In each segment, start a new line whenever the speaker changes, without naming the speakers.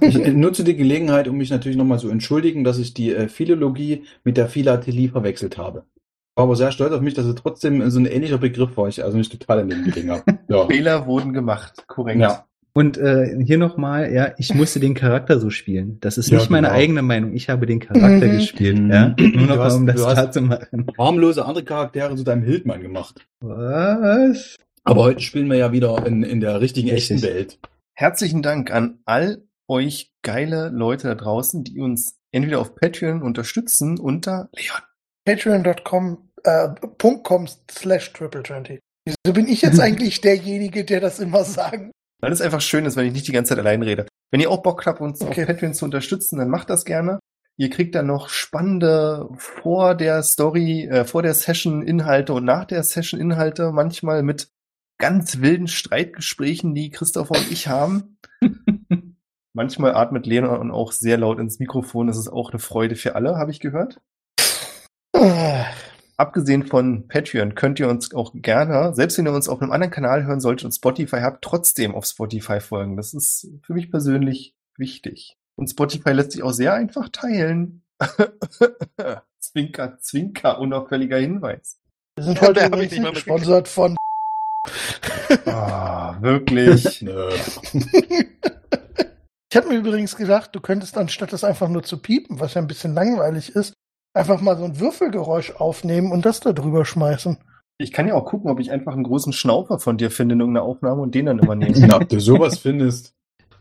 Ich nutze die Gelegenheit, um mich natürlich nochmal zu entschuldigen, dass ich die äh, Philologie mit der Philatelie verwechselt habe. War aber sehr stolz auf mich, dass es trotzdem so ein ähnlicher Begriff war, ich also nicht total daneben gelegen habe. Ja.
Fehler wurden gemacht, korrekt.
Ja.
Und äh, hier nochmal, ja, ich musste den Charakter so spielen. Das ist
Ja,
nicht meine
genau.
eigene Meinung. Ich habe den Charakter
Mhm.
gespielt,
Mhm.
ja. Nur noch
Du
mal,
hast-
um das klar zu machen.
Harmlose andere Charaktere zu deinem Hildmann gemacht.
Was?
Aber heute spielen wir ja wieder in, in der richtigen,
Richtig.
echten Welt.
Herzlichen Dank an all euch geile Leute da draußen, die uns entweder auf Patreon unterstützen unter Leon.
Patreon.com äh, .com slash triple twenty. Wieso bin ich jetzt eigentlich derjenige, der das immer sagen?
Weil es einfach schön ist, wenn ich nicht die ganze Zeit allein rede. Wenn ihr auch Bock habt, uns
Okay.
auf Patreon zu unterstützen, dann macht das gerne. Ihr kriegt dann noch spannende vor der Story, äh, vor der Session Inhalte und nach der Session Inhalte, manchmal mit ganz wilden Streitgesprächen, die Christopher und ich haben. manchmal atmet Leon auch sehr laut ins Mikrofon. Das ist auch eine Freude für alle, habe ich gehört. Abgesehen von Patreon könnt ihr uns auch gerne, selbst wenn ihr uns auf einem anderen Kanal hören solltet und Spotify habt, trotzdem auf Spotify folgen. Das ist für mich persönlich wichtig. Und Spotify lässt sich auch sehr einfach teilen. zwinker, zwinker, unauffälliger Hinweis.
Wir sind
Ja,
heute übrigens
ich nicht
gesponsert von
Ah, wirklich.
Ich habe mir übrigens gedacht, du könntest anstatt das einfach nur zu piepen, was ja ein bisschen langweilig ist, einfach mal so ein Würfelgeräusch aufnehmen und das da drüber schmeißen.
Ich kann ja auch gucken, ob ich einfach einen großen Schnaufer von dir finde in irgendeiner Aufnahme und den dann übernehme.
Na, ob du sowas findest.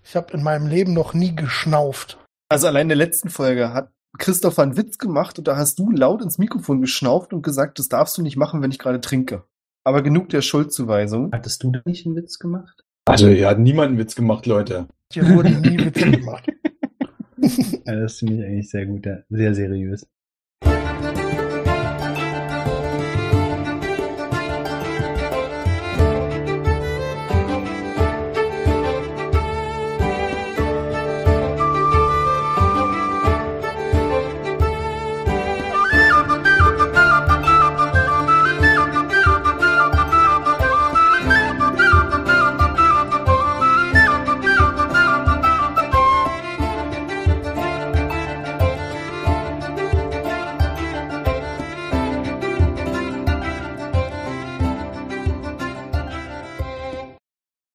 Ich habe in meinem Leben noch nie geschnauft.
Also allein in der letzten Folge hat Christopher einen Witz gemacht und da hast du laut ins Mikrofon geschnauft und gesagt, das darfst du nicht machen, wenn ich gerade trinke. Aber genug der Schuldzuweisung.
Hattest du da nicht einen Witz gemacht?
Also, ihr hat niemand einen Witz gemacht, Leute.
Hier wurden nie Witze gemacht.
Das finde ich eigentlich sehr gut, ja. sehr seriös.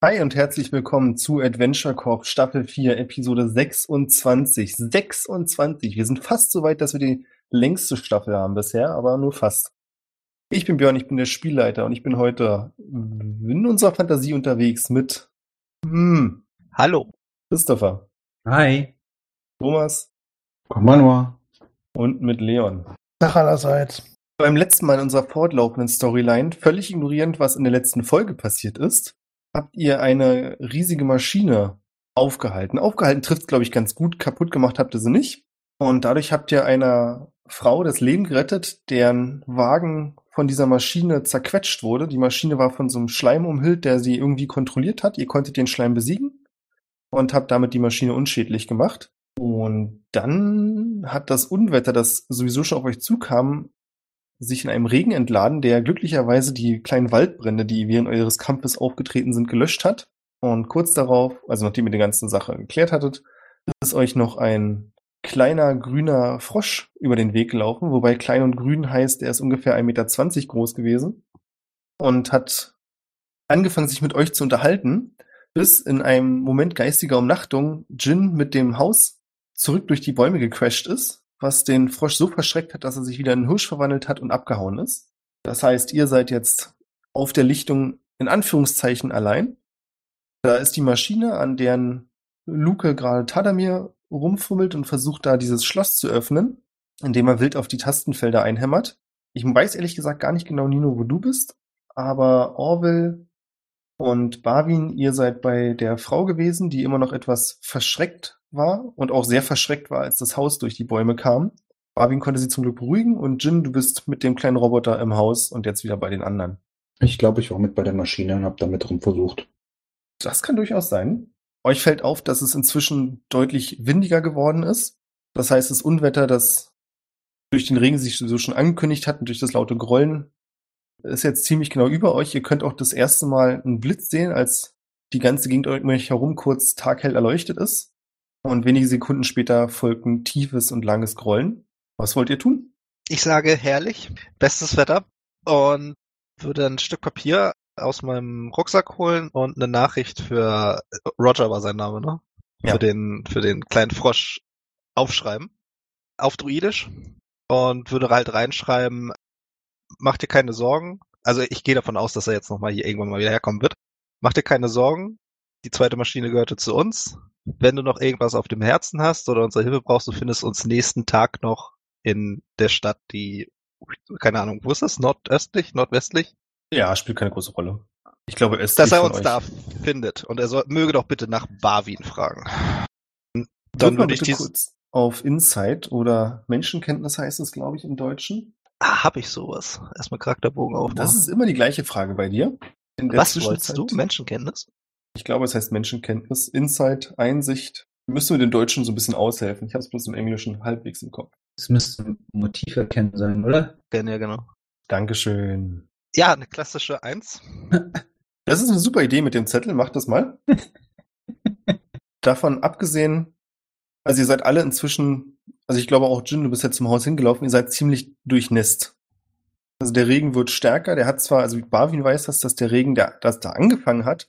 Hi und herzlich willkommen zu Adventure Corp Staffel 4, Episode 26. 26. Wir sind fast so weit, dass wir die längste Staffel haben bisher, aber nur fast. Ich bin Björn, ich bin der Spielleiter und ich bin heute in unserer Fantasie unterwegs mit hm,
Hallo.
Christopher,
Hi.
Thomas
Komm mal nur.
und mit Leon.
Nach allerseits.
Beim letzten Mal in unserer fortlaufenden Storyline, völlig ignorierend, was in der letzten Folge passiert ist, habt ihr eine riesige Maschine aufgehalten. Aufgehalten trifft, glaube ich, ganz gut. Kaputt gemacht habt ihr sie nicht. Und dadurch habt ihr einer Frau das Leben gerettet, deren Wagen von dieser Maschine zerquetscht wurde. Die Maschine war von so einem Schleim umhüllt, der sie irgendwie kontrolliert hat. Ihr konntet den Schleim besiegen und habt damit die Maschine unschädlich gemacht. Und dann hat das Unwetter, das sowieso schon auf euch zukam, sich in einem Regen entladen, der glücklicherweise die kleinen Waldbrände, die während eures Kampfes aufgetreten sind, gelöscht hat. Und kurz darauf, also nachdem ihr die ganze Sache geklärt hattet, ist euch noch ein kleiner grüner Frosch über den Weg gelaufen, wobei klein und grün heißt, er ist ungefähr 1,20 Meter groß gewesen und hat angefangen, sich mit euch zu unterhalten, bis in einem Moment geistiger Umnachtung Jin mit dem Haus zurück durch die Bäume gecrashed ist, was den Frosch so verschreckt hat, dass er sich wieder in einen Hirsch verwandelt hat und abgehauen ist. Das heißt, ihr seid jetzt auf der Lichtung in Anführungszeichen allein. Da ist die Maschine, an deren Luke gerade Tadamir rumfummelt und versucht da dieses Schloss zu öffnen, indem er wild auf die Tastenfelder einhämmert. Ich weiß ehrlich gesagt gar nicht genau, Nino, wo du bist, aber Orwell und Barwin, ihr seid bei der Frau gewesen, die immer noch etwas verschreckt war und auch sehr verschreckt war, als das Haus durch die Bäume kam. Barwin konnte sie zum Glück beruhigen und Jin, du bist mit dem kleinen Roboter im Haus und jetzt wieder bei den anderen.
Ich glaube, ich war mit bei der Maschine und habe damit rum versucht.
Das kann durchaus sein. Euch fällt auf, dass es inzwischen deutlich windiger geworden ist. Das heißt, das Unwetter, das durch den Regen sich so schon angekündigt hat und durch das laute Grollen, ist jetzt ziemlich genau über euch. Ihr könnt auch das erste Mal einen Blitz sehen, als die ganze Gegend um euch herum kurz taghell erleuchtet ist. Und wenige Sekunden später folgt ein tiefes und langes Grollen. Was wollt ihr tun?
Ich sage herrlich, bestes Wetter und würde ein Stück Papier aus meinem Rucksack holen und eine Nachricht für Roger war sein Name, ne?
Ja.
Für den für den kleinen Frosch aufschreiben auf Druidisch und würde halt reinschreiben, mach dir keine Sorgen. Also ich gehe davon aus, dass er jetzt nochmal hier irgendwann mal wieder herkommen wird. Mach dir keine Sorgen. Die zweite Maschine gehörte zu uns. Wenn du noch irgendwas auf dem Herzen hast oder unsere Hilfe brauchst, du findest uns nächsten Tag noch in der Stadt, die, keine Ahnung, wo ist das? Nordöstlich? Nordwestlich?
Ja, spielt keine große Rolle. Ich glaube, östlich
Dass er uns
euch.
da findet. Und er soll, möge doch bitte nach Barwin fragen.
Dann mal
würde ich dies,
kurz auf Insight oder Menschenkenntnis heißt es, glaube ich, im Deutschen.
Ah, hab ich sowas. Erstmal Charakterbogen aufmachen.
Das ist immer die gleiche Frage bei dir. In der
Was wolltest du? Menschenkenntnis?
Ich glaube, es heißt Menschenkenntnis, Insight, Einsicht. Müssen wir den Deutschen so ein bisschen aushelfen. Ich habe es bloß im Englischen halbwegs im Kopf.
Es müsste ein Motiv erkennen sein, oder?
Ja, genau.
Dankeschön.
Ja, eine klassische Eins.
Das ist eine super Idee mit dem Zettel. Macht das mal. Davon abgesehen, also ihr seid alle inzwischen, also ich glaube auch Jin, du bist jetzt zum Haus hingelaufen, ihr seid ziemlich durchnässt. Also der Regen wird stärker. Der hat zwar, also Barwin weiß das, dass der Regen, der das da angefangen hat,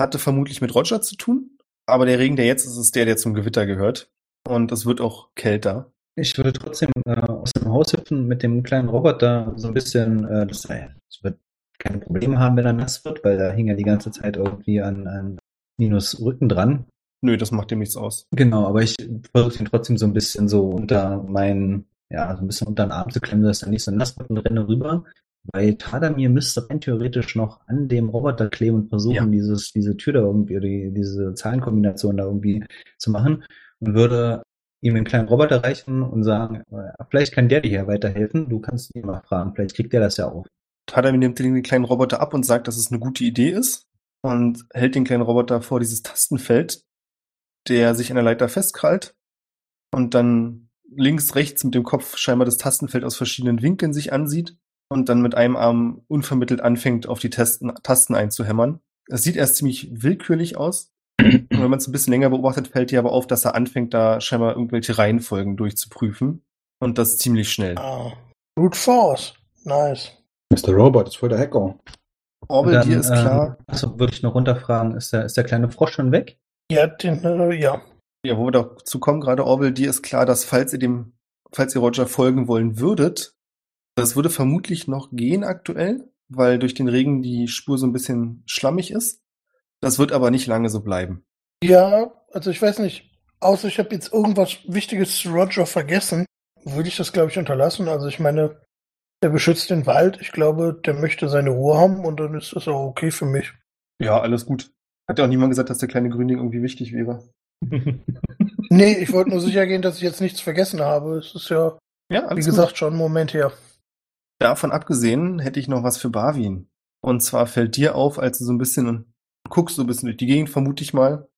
hatte vermutlich mit Roger zu tun. Aber der Regen, der jetzt ist, ist der, der zum Gewitter gehört. Und es wird auch kälter.
Ich würde trotzdem äh, aus dem Haus hüpfen mit dem kleinen Roboter so ein bisschen, äh, das, äh, das wird keine Probleme haben, wenn er nass wird, weil da hing er die ganze Zeit irgendwie an, an Minus Rücken dran.
Nö, das macht dem nichts aus.
Genau, aber ich versuche ihn trotzdem so ein bisschen so unter meinen, ja, so ein bisschen unter den Arm zu klemmen, dass er nicht so nass wird und renne rüber. Weil Tadamir müsste rein theoretisch noch an dem Roboter kleben und versuchen,
Ja.
dieses, diese Tür da irgendwie, oder die, diese Zahlenkombination da irgendwie zu machen und würde ihm einen kleinen Roboter reichen und sagen, äh, vielleicht kann der dir hier weiterhelfen, du kannst ihn mal fragen, vielleicht kriegt der das ja auf.
Tadami nimmt den kleinen Roboter ab und sagt, dass es eine gute Idee ist und hält den kleinen Roboter vor dieses Tastenfeld, der sich an der Leiter festkrallt und dann links, rechts mit dem Kopf scheinbar das Tastenfeld aus verschiedenen Winkeln sich ansieht und dann mit einem Arm unvermittelt anfängt, auf die Tasten, Tasten einzuhämmern. Es sieht erst ziemlich willkürlich aus. Und wenn man es ein bisschen länger beobachtet, fällt dir aber auf, dass er anfängt, da scheinbar irgendwelche Reihenfolgen durchzuprüfen. Und das ziemlich schnell.
Ah. Brute Force. Nice.
Mr. Robot ist voll der Hacker.
Orbel,
Dann,
dir ist klar,
Ähm, achso, würde ich noch runterfragen, ist der, ist der kleine Frosch schon weg?
Ja, den, äh, ja.
Ja, wo wir dazu kommen, gerade Orwell, dir ist klar, dass falls ihr dem, falls ihr Roger folgen wollen würdet, das würde vermutlich noch gehen aktuell, weil durch den Regen die Spur so ein bisschen schlammig ist. Das wird aber nicht lange so bleiben.
Ja, also ich weiß nicht, außer ich habe jetzt irgendwas Wichtiges zu Roger vergessen, würde ich das, glaube ich, unterlassen. Also ich meine, der beschützt den Wald. Ich glaube, der möchte seine Ruhe haben und dann ist das auch okay für mich.
Ja, alles gut. Hat ja auch niemand gesagt, dass der kleine Gründing irgendwie wichtig wäre.
Nee, ich wollte nur sicher gehen, dass ich jetzt nichts vergessen habe. Es ist ja,
Ja,
wie gesagt, schon ein Moment her.
gut. Davon abgesehen hätte ich noch was für Barwin. Und zwar fällt dir auf, als du so ein bisschen guckst, so ein bisschen durch die Gegend, vermute ich mal.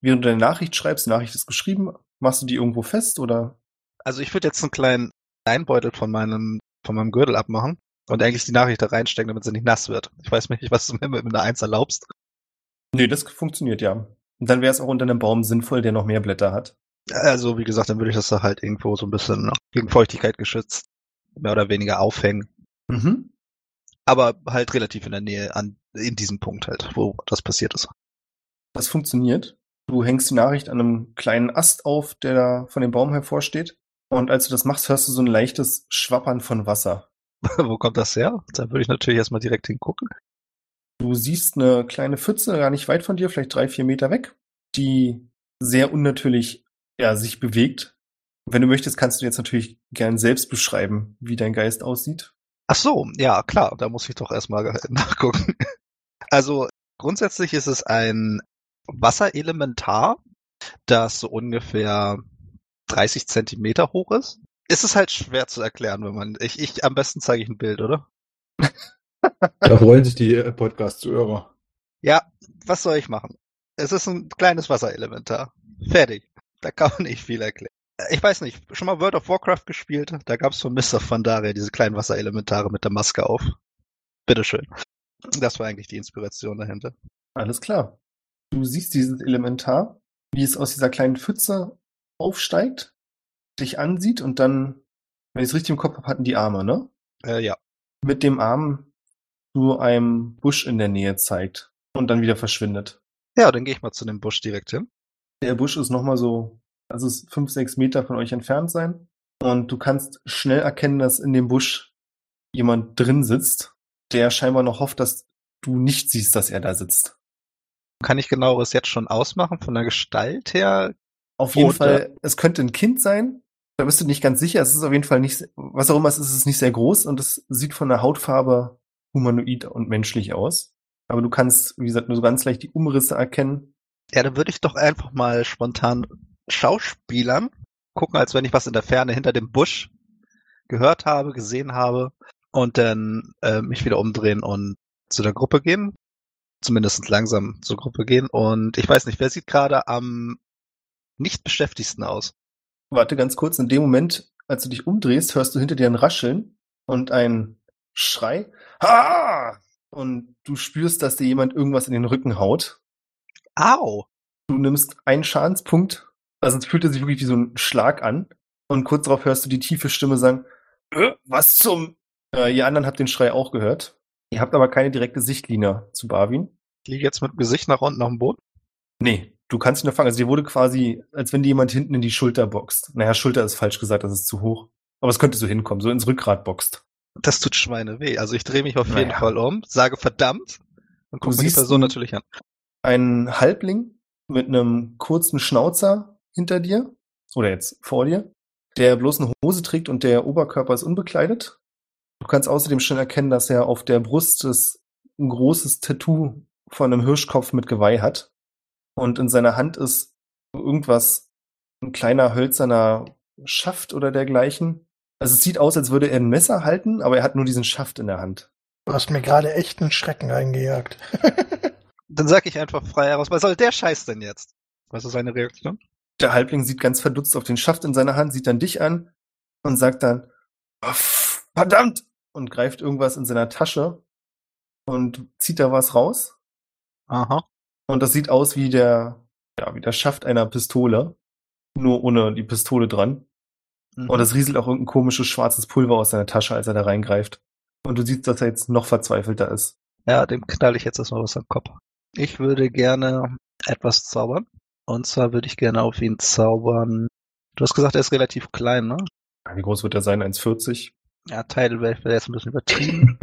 Während du deine Nachricht schreibst, die Nachricht ist geschrieben, machst du die irgendwo fest oder
Also ich würde jetzt einen kleinen Einbeutel von meinem, von meinem Gürtel abmachen und eigentlich die Nachricht da reinstecken, damit sie nicht nass wird. Ich weiß nicht, was du mir mit einer Eins erlaubst.
Nee, das funktioniert ja. Und dann wäre es auch unter einem Baum sinnvoll, der noch mehr Blätter hat.
Also wie gesagt, dann würde ich das da halt irgendwo so ein bisschen ne, gegen Feuchtigkeit geschützt, mehr oder weniger aufhängen.
Mhm.
Aber halt relativ in der Nähe an, in diesem Punkt halt, wo das passiert ist.
Das funktioniert. Du hängst die Nachricht an einem kleinen Ast auf, der da von dem Baum hervorsteht. Und als du das machst, hörst du so ein leichtes Schwappern von Wasser.
wo kommt das her? Da würde ich natürlich erstmal direkt hingucken.
Du siehst eine kleine Pfütze gar nicht weit von dir, vielleicht drei, vier Meter weg, die sehr unnatürlich ja, sich bewegt. Wenn du möchtest, kannst du jetzt natürlich gern selbst beschreiben, wie dein Geist aussieht.
Ach so, ja, klar, da muss ich doch erstmal nachgucken. Also grundsätzlich ist es ein Wasserelementar, das so ungefähr 30 Zentimeter hoch ist. Ist es halt schwer zu erklären, wenn man. Ich, ich am besten zeige ich ein Bild, oder?
Da freuen sich die äh, Podcast-Zuhörer.
Ja, was soll ich machen? Es ist ein kleines Wasserelementar. Fertig. Da kann man nicht viel erklären. Ich weiß nicht, schon mal World of Warcraft gespielt? Da gab es von Mr. Pandaria diese kleinen Wasserelementare mit der Maske auf. Bitteschön. Das war eigentlich die Inspiration dahinter.
Alles klar. Du siehst dieses Elementar wie es aus dieser kleinen Pfütze aufsteigt, dich ansieht und dann, wenn ich es richtig im Kopf habe, hatten die Arme, ne?
Äh, ja.
Mit dem Arm zu einem Busch in der Nähe zeigt und dann wieder verschwindet.
Ja, dann gehe ich mal zu dem Busch direkt hin.
Der Busch ist nochmal so, also es ist fünf, sechs Meter von euch entfernt sein. Und du kannst schnell erkennen, dass in dem Busch jemand drin sitzt, der scheinbar noch hofft, dass du nicht siehst, dass er da sitzt.
Kann ich genaueres jetzt schon ausmachen von der Gestalt her?
Auf jeden
Und,
Fall, es könnte ein Kind sein. Da bist du nicht ganz sicher. Es ist auf jeden Fall nicht, was auch immer es ist, es ist nicht sehr groß und es sieht von der Hautfarbe humanoid und menschlich aus. Aber du kannst, wie gesagt, nur so ganz leicht die Umrisse erkennen.
Ja, dann würde ich doch einfach mal spontan Schauspielern gucken, als wenn ich was in der Ferne hinter dem Busch gehört habe, gesehen habe und dann äh, mich wieder umdrehen und zu der Gruppe gehen. Zumindest langsam zur Gruppe gehen. Und ich weiß nicht, wer sieht gerade am nicht beschäftigsten aus?
Warte ganz kurz, in dem Moment, als du dich umdrehst, hörst du hinter dir ein Rascheln und ein Schrei. Ha! Und du spürst, dass dir jemand irgendwas in den Rücken haut.
Au!
Du nimmst einen Schadenspunkt, also es fühlte sich wirklich wie so ein Schlag an. Und kurz darauf hörst du die tiefe Stimme sagen, äh, was zum... Äh, ihr anderen habt den Schrei auch gehört. Ihr habt aber keine direkte Sichtlinie zu Barwin.
Ich liege jetzt mit dem Gesicht nach unten auf dem Boden.
Nee, du kannst ihn nur fangen. Also dir wurde quasi, als wenn dir jemand hinten in die Schulter boxt. Naja, Schulter ist falsch gesagt, das ist zu hoch. Aber es könnte so hinkommen, so ins Rückgrat boxt.
Das tut Schweine weh. Also ich drehe mich auf jeden
Naja.
Fall um, sage verdammt und gucke die Person natürlich an.
Ein Halbling mit einem kurzen Schnauzer hinter dir, oder jetzt vor dir, der bloß eine Hose trägt und der Oberkörper ist unbekleidet. Du kannst außerdem schon erkennen, dass er auf der Brust das ein großes Tattoo von einem Hirschkopf mit Geweih hat. Und in seiner Hand ist irgendwas, ein kleiner hölzerner Schaft oder dergleichen. Also es sieht aus, als würde er ein Messer halten, aber er hat nur diesen Schaft in der Hand.
Du hast mir gerade echt einen Schrecken eingejagt.
Dann sage ich einfach frei heraus, was soll der Scheiß denn jetzt? Was ist seine Reaktion?
Der Halbling sieht ganz verdutzt auf den Schaft in seiner Hand, sieht dann dich an und sagt dann, "Oh, verdammt! und greift irgendwas in seiner Tasche und zieht da was raus.
Aha.
Und das sieht aus wie der, ja, wie der Schaft einer Pistole. Nur ohne die Pistole dran.
Mhm.
Und es rieselt auch irgendein komisches schwarzes Pulver aus seiner Tasche, als er da reingreift. Und du siehst, dass er jetzt noch verzweifelter ist.
Ja, dem knall ich jetzt erstmal was am Kopf. Ich würde gerne etwas zaubern. Und zwar würde ich gerne auf ihn zaubern. Du hast gesagt, er ist relativ klein, ne?
Wie groß wird er sein? 1,40?
Ja, Tidal Wave wäre jetzt ein bisschen übertrieben.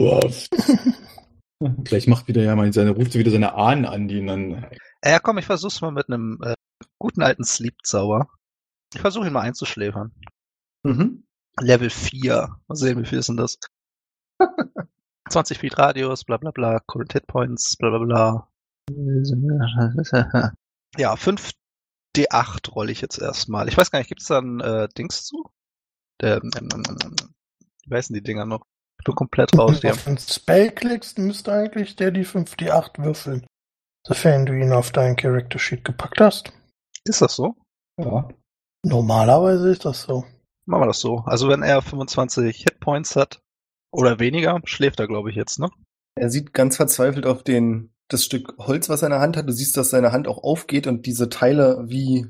Was? Gleich macht wieder ja mal seine, ruft wieder seine Ahnen an, die ihn dann.
ja, komm, ich versuch's mal mit einem äh, guten alten Sleep-Zauber. Ich versuche ihn mal einzuschläfern.
Mhm.
Level 4. Mal sehen, wie viel ist denn das? 20 Feet Radius, bla bla bla, Current Hit Points, bla bla bla. Ja, 5 D8 rolle ich jetzt erstmal. Ich weiß gar nicht, gibt's da ein äh, Dings zu? Der, ähm, ähm, ähm, wie heißen die Dinger noch? Ich bin komplett raus
Wenn du auf den Spell klickst, müsste eigentlich der die 5, die 8 würfeln. Sofern du ihn auf deinen Character Sheet gepackt hast.
Ist das so?
Ja.
Normalerweise ist das so.
Machen wir das so. Also wenn er 25 Hitpoints hat oder weniger, schläft er, glaube ich, jetzt, ne?
Er sieht ganz verzweifelt auf den, das Stück Holz, was er in der Hand hat. Du siehst, dass seine Hand auch aufgeht und diese Teile wie,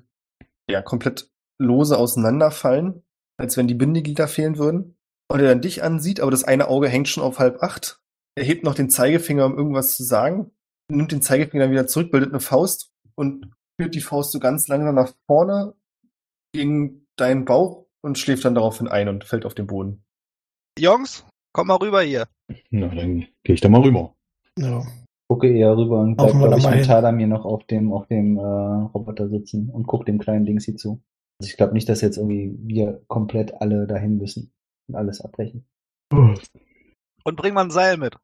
ja, komplett lose auseinanderfallen, als wenn die Bindeglieder fehlen würden. Und er dann dich ansieht, aber das eine Auge hängt schon auf halb acht. Er hebt noch den Zeigefinger, um irgendwas zu sagen, nimmt den Zeigefinger dann wieder zurück, bildet eine Faust und führt die Faust so ganz langsam nach vorne gegen deinen Bauch und schläft dann daraufhin ein und fällt auf den Boden.
Jungs, komm mal rüber hier.
Na, dann gehe ich da mal rüber.
Ja.
Gucke eher rüber und bleib, glaube ich, mit. Tadamir noch auf dem, auf dem äh, Roboter sitzen und guck dem kleinen Dings hier zu. Also ich glaube nicht, dass jetzt irgendwie wir komplett alle dahin müssen und alles abbrechen.
Und bring mal ein Seil mit.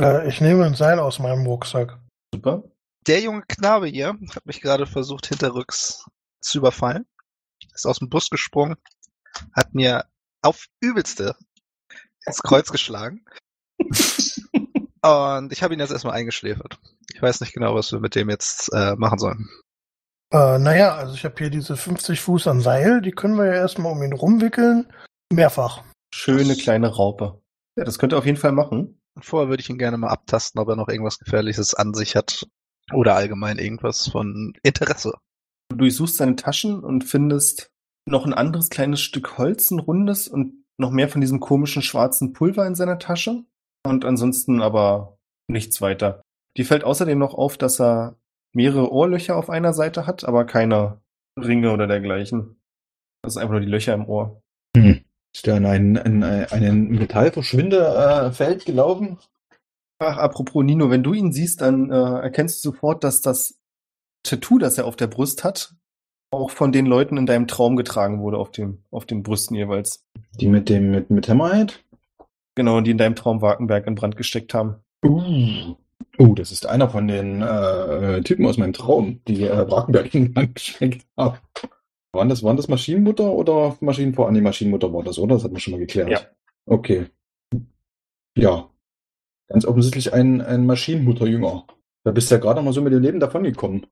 Äh, ich nehme ein Seil aus meinem Rucksack.
Super.
Der junge Knabe hier hat mich gerade versucht, hinterrücks zu überfallen. Ist aus dem Bus gesprungen, hat mir auf übelste ins Kreuz geschlagen. Und ich habe ihn jetzt erstmal eingeschläfert. Ich weiß nicht genau, was wir mit dem jetzt äh, machen sollen.
Äh, naja, also ich habe hier diese 50 Fuß an Seil, die können wir ja erstmal um ihn rumwickeln. Mehrfach.
Schöne kleine Raupe. Ja, das könnt ihr auf jeden Fall machen.
Und vorher würde ich ihn gerne mal abtasten, ob er noch irgendwas Gefährliches an sich hat. Oder allgemein irgendwas von Interesse.
Du durchsuchst seine Taschen und findest noch ein anderes kleines Stück Holz, ein rundes und noch mehr von diesem komischen schwarzen Pulver in seiner Tasche. Und ansonsten aber nichts weiter. Dir fällt außerdem noch auf, dass er mehrere Ohrlöcher auf einer Seite hat, aber keine Ringe oder dergleichen. Das ist einfach nur die Löcher im Ohr.
Hm. Ist der in ein, in einen Metallverschwindefeld gelaufen?
Ach, apropos Nino, wenn du ihn siehst, dann äh, erkennst du sofort, dass das Tattoo, das er auf der Brust hat, auch von den Leuten in deinem Traum getragen wurde, auf, dem, auf den Brüsten jeweils.
Die mit dem mit, mit Hammerhead?
Genau, die in deinem Traum Wagenberg in Brand gesteckt haben.
Uh. Uh, das ist einer von den äh, Typen aus meinem Traum, die äh, Wagenberg in Brand gesteckt haben. Waren das, waren das Maschinenmutter oder Maschinenvor? Ah, nee, Maschinenmutter war das, oder? Das hat man schon mal geklärt.
Ja.
Okay. Ja. Ganz offensichtlich ein, ein Maschinenmutterjünger. Da bist du ja gerade mal so mit dem Leben davongekommen.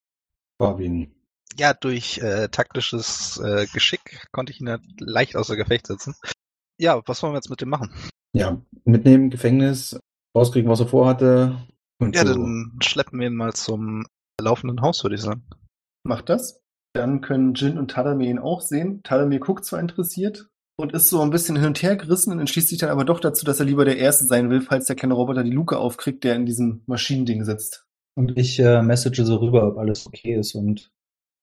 Barwin.
Ja, durch äh, taktisches äh, Geschick konnte ich ihn halt leicht außer Gefecht setzen. Ja, was wollen wir jetzt mit dem machen?
Ja, mitnehmen, Gefängnis, rauskriegen, was er vorhatte. Und
Ja,
so.
dann schleppen wir ihn mal zum laufenden Haus, würde ich sagen.
Macht das. Dann können Jin und Tadamir ihn auch sehen. Tadamir guckt zwar interessiert und ist so ein bisschen hin und her gerissen und entschließt sich dann aber doch dazu, dass er lieber der Erste sein will, falls der kleine Roboter die Luke aufkriegt, der in diesem Maschinending sitzt.
Und ich äh, message so rüber, ob alles okay ist und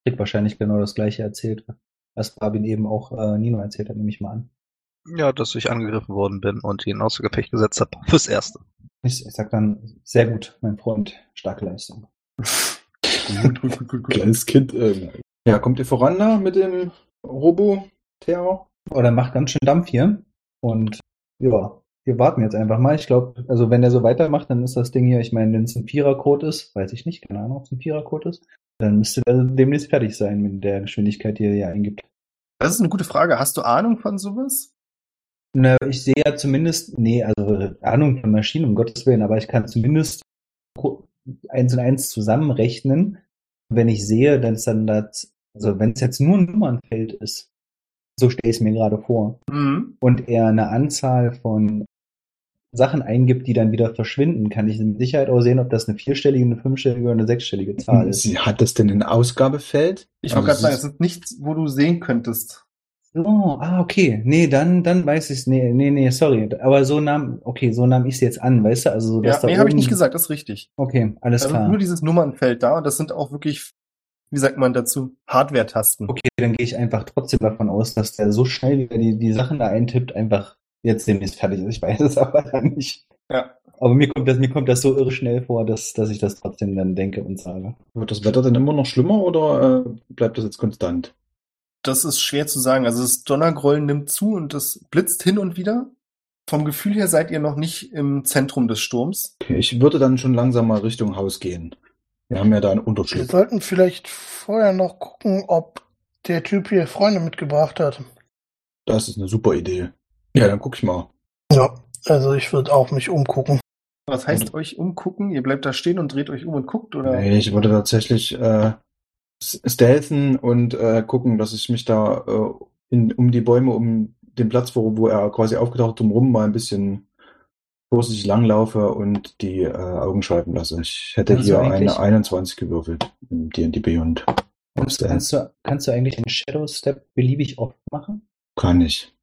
krieg wahrscheinlich genau das gleiche erzählt, was Babin eben auch äh, Nino erzählt hat, nehme ich mal an.
Ja, dass ich angegriffen worden bin und ihn außer Gefecht gesetzt habe. Fürs Erste.
Ich, ich sag dann, sehr gut, mein Freund, starke Leistung.
Gut, gut, gut, gut, gut.
Kleines Kind. Äh, ja, kommt ihr voran da mit dem Robo-Terror?
Oder macht ganz schön Dampf hier. Und ja, wir warten jetzt einfach mal. Ich glaube, also wenn er so weitermacht, dann ist das Ding hier, ich meine, wenn es ein Vierercode ist, weiß ich nicht, keine Ahnung, ob es ein Vierercode ist, dann müsste er demnächst fertig sein mit der Geschwindigkeit, die er hier eingibt.
Das ist eine gute Frage. Hast du Ahnung von sowas?
Ne, ich sehe ja zumindest, nee, also Ahnung von Maschinen, um Gottes Willen, aber ich kann zumindest eins und eins zusammenrechnen. Wenn ich sehe, dass dann das, also wenn es jetzt nur ein Nummernfeld ist, so stelle ich es mir gerade vor,
Mhm.
und er eine Anzahl von Sachen eingibt, die dann wieder verschwinden, kann ich mit Sicherheit auch sehen, ob das eine vierstellige, eine fünfstellige oder eine sechsstellige Zahl ist.
Sie hat das denn ein Ausgabefeld?
Ich
Also
wollte gerade
es
sagen,
ist-
es ist nichts, wo du sehen könntest.
Oh, ah, okay. Nee, dann, dann weiß ich es. Nee, nee, nee, sorry. Aber so nahm, okay, so nahm ich es jetzt an, weißt du? Also so, dass
Ja,
da
nee, habe ich nicht gesagt, das ist richtig.
Okay, alles
Da ist
klar.
nur dieses Nummernfeld da und das sind auch wirklich, wie sagt man dazu, Hardware-Tasten.
Okay, dann gehe ich einfach trotzdem davon aus, dass der so schnell, wie er die, die Sachen da eintippt, einfach jetzt demnächst fertig ist. Ich weiß es aber dann nicht.
Ja.
Aber mir kommt das, mir kommt das so irre schnell vor, dass, dass ich das trotzdem dann denke und sage.
Wird das Wetter denn immer noch schlimmer oder äh, bleibt das jetzt konstant?
Das ist schwer zu sagen. Also das Donnergrollen nimmt zu und das blitzt hin und wieder. Vom Gefühl her seid ihr noch nicht im Zentrum des Sturms.
Okay, ich würde dann schon langsam mal Richtung Haus gehen. Wir haben ja da einen
Wir
Unterschlupf.
sollten vielleicht vorher noch gucken, ob der Typ hier Freunde mitgebracht hat.
Das ist eine super Idee. Ja, dann guck ich mal.
Ja, also ich würde auch mich umgucken.
Was heißt euch umgucken? Ihr bleibt da stehen und dreht euch um und guckt oder?
Nee, ich würde tatsächlich äh, stealthen und äh, gucken, dass ich mich da äh, in, um die Bäume, um den Platz, wo, wo er quasi aufgetaucht ist, drumherum mal ein bisschen vorsichtig langlaufe und die äh, Augen schweifen lasse. Ich hätte
Also
hier eine 21 gewürfelt im D&D Beyond.
Kannst, kannst, du, kannst du eigentlich den Shadow Step beliebig oft machen?
Kann ich.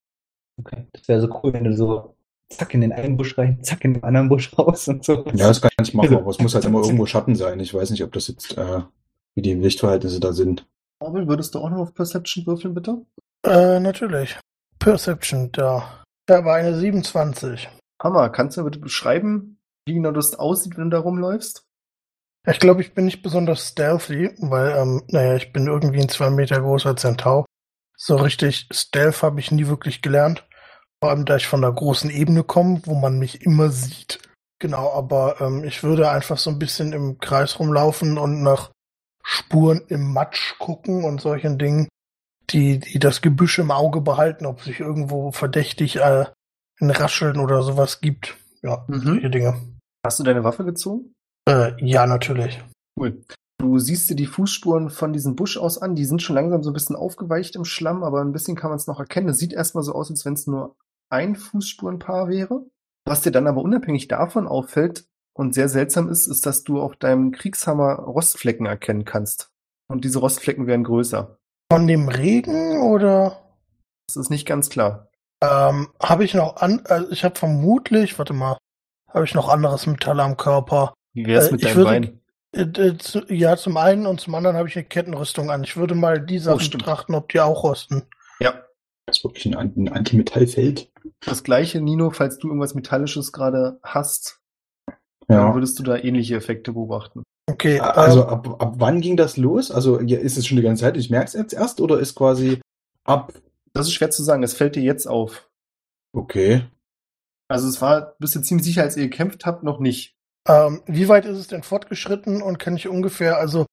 Okay. Das wäre so cool, wenn du so zack in den einen Busch rein, zack in den anderen Busch raus und so.
Ja, das kann ich machen, aber es muss halt immer irgendwo Schatten sein. Ich weiß nicht, ob das jetzt, äh, wie die Lichtverhältnisse da sind.
Orwell, würdest du auch noch auf Perception würfeln, bitte?
Äh, natürlich. Perception, da. Ich habe eine 27.
Hammer, kannst du bitte beschreiben, wie genau das aussieht, wenn du da rumläufst?
Ich glaube, ich bin nicht besonders stealthy, weil, ähm, naja, ich bin irgendwie ein zwei Meter großer Zentaur. So richtig Stealth habe ich nie wirklich gelernt. Vor allem, da ich von einer großen Ebene komme, wo man mich immer sieht. Genau, aber ähm, ich würde einfach so ein bisschen im Kreis rumlaufen und nach Spuren im Matsch gucken und solchen Dingen, die, die das Gebüsch im Auge behalten, ob sich irgendwo verdächtig äh, ein Rascheln oder sowas gibt. Ja,
Mhm.
solche Dinge.
Hast du deine Waffe gezogen?
Äh, ja, natürlich.
Cool. Du siehst dir die Fußspuren von diesem Busch aus an. Die sind schon langsam so ein bisschen aufgeweicht im Schlamm, aber ein bisschen kann man es noch erkennen. Es sieht erstmal so aus, als wenn es nur ein Fußspurenpaar wäre. Was dir dann aber unabhängig davon auffällt, und sehr seltsam ist, ist, dass du auf deinem Kriegshammer Rostflecken erkennen kannst. Und diese Rostflecken werden größer.
Von dem Regen oder
Das ist nicht ganz klar.
ähm, habe ich noch an, also ich habe vermutlich, warte mal, habe ich noch anderes Metall am Körper?
Wie wär's
Äh,
mit deinem
würde-
Bein?
Äh, äh, ja, zum einen und zum anderen habe ich eine Kettenrüstung an. Ich würde mal die Sachen
stimmt.
betrachten, ob die auch rosten.
Ja.
Das ist wirklich ein, ein Antimetallfeld.
Das gleiche, Nino, falls du irgendwas Metallisches gerade hast, dann
Ja.
würdest du da ähnliche Effekte beobachten.
Okay,
Also
ähm,
ab, ab wann ging das los? Also ja, ist es schon die ganze Zeit, ich merke es jetzt erst oder ist quasi ab.
Das ist schwer zu sagen, das fällt dir jetzt auf.
Okay.
Also es war, bist du ziemlich sicher, als ihr gekämpft habt, noch nicht.
Ähm, wie weit ist es denn fortgeschritten und kann ich ungefähr, also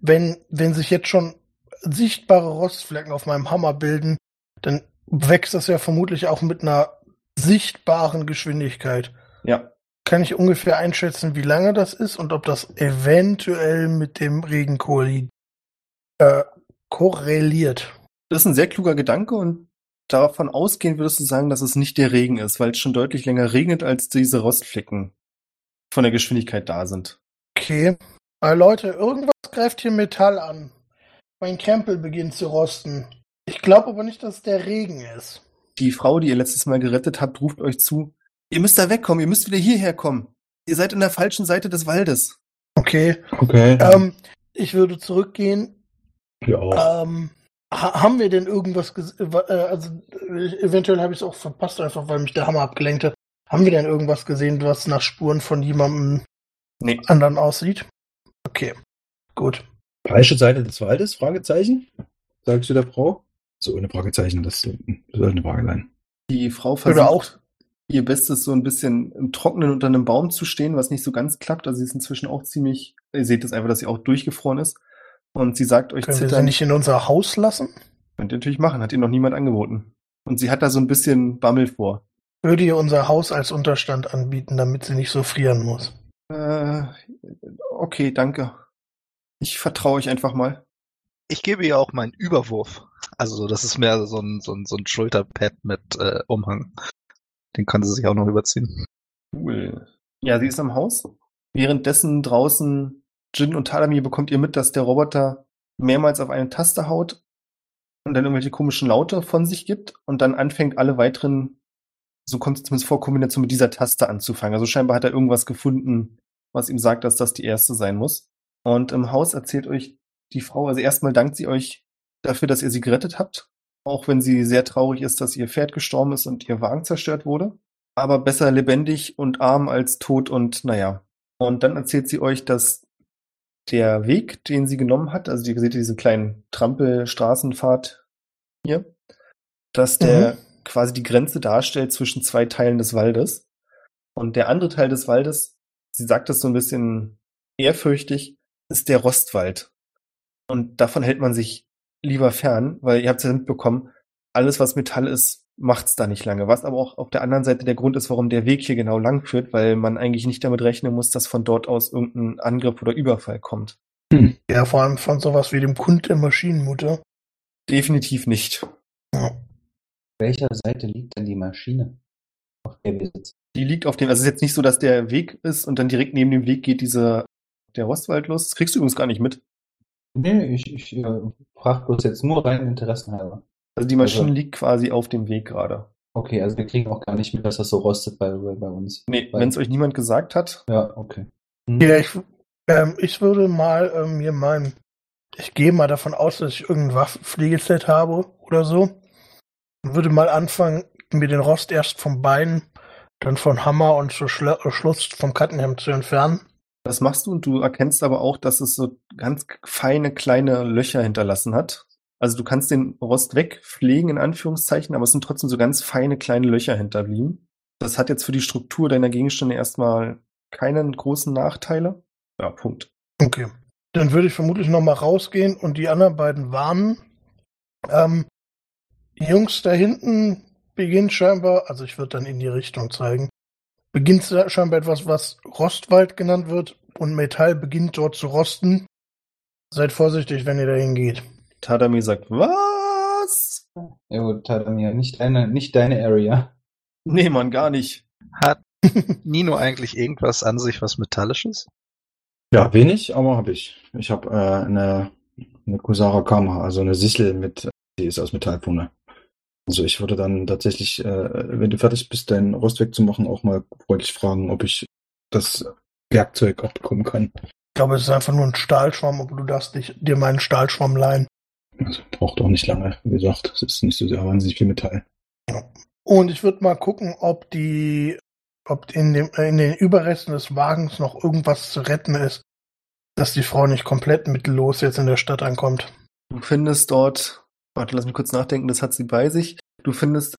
wenn, wenn sich jetzt schon sichtbare Rostflecken auf meinem Hammer bilden, dann wächst das ja vermutlich auch mit einer sichtbaren Geschwindigkeit.
Ja.
Kann ich ungefähr einschätzen, wie lange das ist und ob das eventuell mit dem Regen korreli- äh, korreliert.
Das ist ein sehr kluger Gedanke und davon ausgehend würdest du sagen, dass es nicht der Regen ist, weil es schon deutlich länger regnet, als diese Rostflecken von der Geschwindigkeit da sind.
Okay. Äh, Leute, irgendwas greift hier Metall an. Mein Krempel beginnt zu rosten. Ich glaube aber nicht, dass es der Regen ist.
Die Frau, die ihr letztes Mal gerettet habt, ruft euch zu. Ihr müsst da wegkommen, ihr müsst wieder hierher kommen. Ihr seid in der falschen Seite des Waldes.
Okay.
Okay.
Ähm, ich würde zurückgehen.
ja.
Ähm, ha haben wir denn irgendwas gesehen? Äh, also äh, eventuell habe ich es auch verpasst, einfach weil mich der Hammer abgelenkt hat. Haben wir denn irgendwas gesehen, was nach Spuren von jemandem
Nee.
anderen aussieht? Okay. Gut.
Falsche Seite des Waldes? Fragezeichen? Sagst du der Frau? So, ohne Fragezeichen, das soll eine Frage sein.
Die Frau
Oder
versucht
auch.
ihr Bestes, so ein bisschen im Trockenen unter einem Baum zu stehen, was nicht so ganz klappt. Also sie ist inzwischen auch ziemlich, ihr seht es einfach, dass sie auch durchgefroren ist. Und sie sagt euch
Können wir sie
zitternd,
nicht in unser Haus lassen?
könnt ihr natürlich machen, hat ihr noch niemand angeboten. Und sie hat da so ein bisschen Bammel vor.
Würde ihr unser Haus als Unterstand anbieten, damit sie nicht so frieren muss?
Äh, okay, danke. Ich vertraue euch einfach mal.
Ich gebe ihr auch meinen Überwurf. Also das ist mehr so ein, so ein, so ein Schulterpad mit äh, Umhang. Den kann sie sich auch noch überziehen.
Cool. Ja, sie ist am Haus. Währenddessen draußen Jin und Tadami bekommt ihr mit, dass der Roboter mehrmals auf eine Taste haut und dann irgendwelche komischen Laute von sich gibt und dann anfängt, alle weiteren, so kommt es zumindest vor, Kombination mit dieser Taste anzufangen. Also scheinbar hat er irgendwas gefunden, was ihm sagt, dass das die erste sein muss. Und im Haus erzählt euch die Frau, also erstmal dankt sie euch dafür, dass ihr sie gerettet habt, auch wenn sie sehr traurig ist, dass ihr Pferd gestorben ist und ihr Wagen zerstört wurde aber besser lebendig und arm als tot und naja. Und dann erzählt sie euch, dass der Weg, den sie genommen hat, also ihr seht diese kleinen Trampelstraßenfahrt hier, dass der quasi die Grenze darstellt zwischen zwei Teilen des Waldes. Und der andere Teil des Waldes, sie sagt das so ein bisschen ehrfürchtig, ist der Rostwald. Und davon hält man sich lieber fern, weil ihr habt es ja mitbekommen, alles was Metall ist, macht's da nicht lange. Was aber auch auf der anderen Seite der Grund ist, warum der Weg hier genau lang führt, weil man eigentlich nicht damit rechnen muss, dass von dort aus irgendein Angriff oder Überfall kommt.
Ja, vor allem von sowas wie dem Kund der Maschinenmutter.
Definitiv nicht.
Ja.
Welcher Seite liegt denn die Maschine, auf der wir sitzen?
Die liegt auf dem, also es ist jetzt nicht so, dass der Weg ist und dann direkt neben dem Weg geht diese, der Rostwald los. Das kriegst du übrigens gar nicht mit.
Nee, ich, ich äh, frage bloß jetzt nur rein interessenhalber.
Also die Maschine
Also-
liegt quasi auf dem Weg gerade.
Okay, also wir kriegen auch gar nicht mit, dass das so rostet bei, bei, uns.
Nee, wenn es euch niemand gesagt hat,
Ja, okay.
Ja, ich, ähm, ich würde mal ähm, mir mein, ich gehe mal davon aus, dass ich irgendein Waffenpflegeset habe oder so. Würde mal anfangen, mir den Rost erst vom Bein, dann von Hammer und zu Schlu äh, Schluss vom Kattenhemd zu entfernen.
das machst du und du erkennst aber auch, dass es so ganz feine kleine Löcher hinterlassen hat. Also du kannst den Rost wegpflegen, in Anführungszeichen, aber es sind trotzdem so ganz feine kleine Löcher hinterblieben. Das hat jetzt für die Struktur deiner Gegenstände erstmal keinen großen Nachteile. Ja, Punkt.
Okay. Dann würde ich vermutlich noch mal rausgehen und die anderen beiden warnen. Ähm, Jungs, da hinten beginnt scheinbar, also ich würde dann in die Richtung zeigen, beginnt scheinbar etwas, was Rostwald genannt wird und Metall beginnt dort zu rosten. Seid vorsichtig, wenn ihr da hingeht.
Tadami sagt, was?
Ja gut, Tadamir, nicht deine, nicht deine Area.
Nee, Mann, gar nicht.
Hat Nino eigentlich irgendwas an sich, was Metallisches?
Ja, wenig, aber habe ich. Ich habe äh, eine, eine Kusara Kama, also eine Sichel mit, die ist aus Metallfunde. Also ich würde dann tatsächlich, äh, wenn du fertig bist, dein Rost wegzumachen, auch mal freundlich fragen, ob ich das Werkzeug abbekommen kann.
Ich glaube, es ist einfach nur ein Stahlschwamm, aber du darfst dich, dir meinen Stahlschwamm leihen.
Also braucht auch nicht lange. Wie gesagt, es ist nicht so sehr wahnsinnig viel Metall.
Und ich würde mal gucken, ob die, ob in, dem, äh, in den Überresten des Wagens noch irgendwas zu retten ist, dass die Frau nicht komplett mittellos jetzt in der Stadt ankommt.
Du findest dort, warte, lass mich kurz nachdenken, das hat sie bei sich. Du findest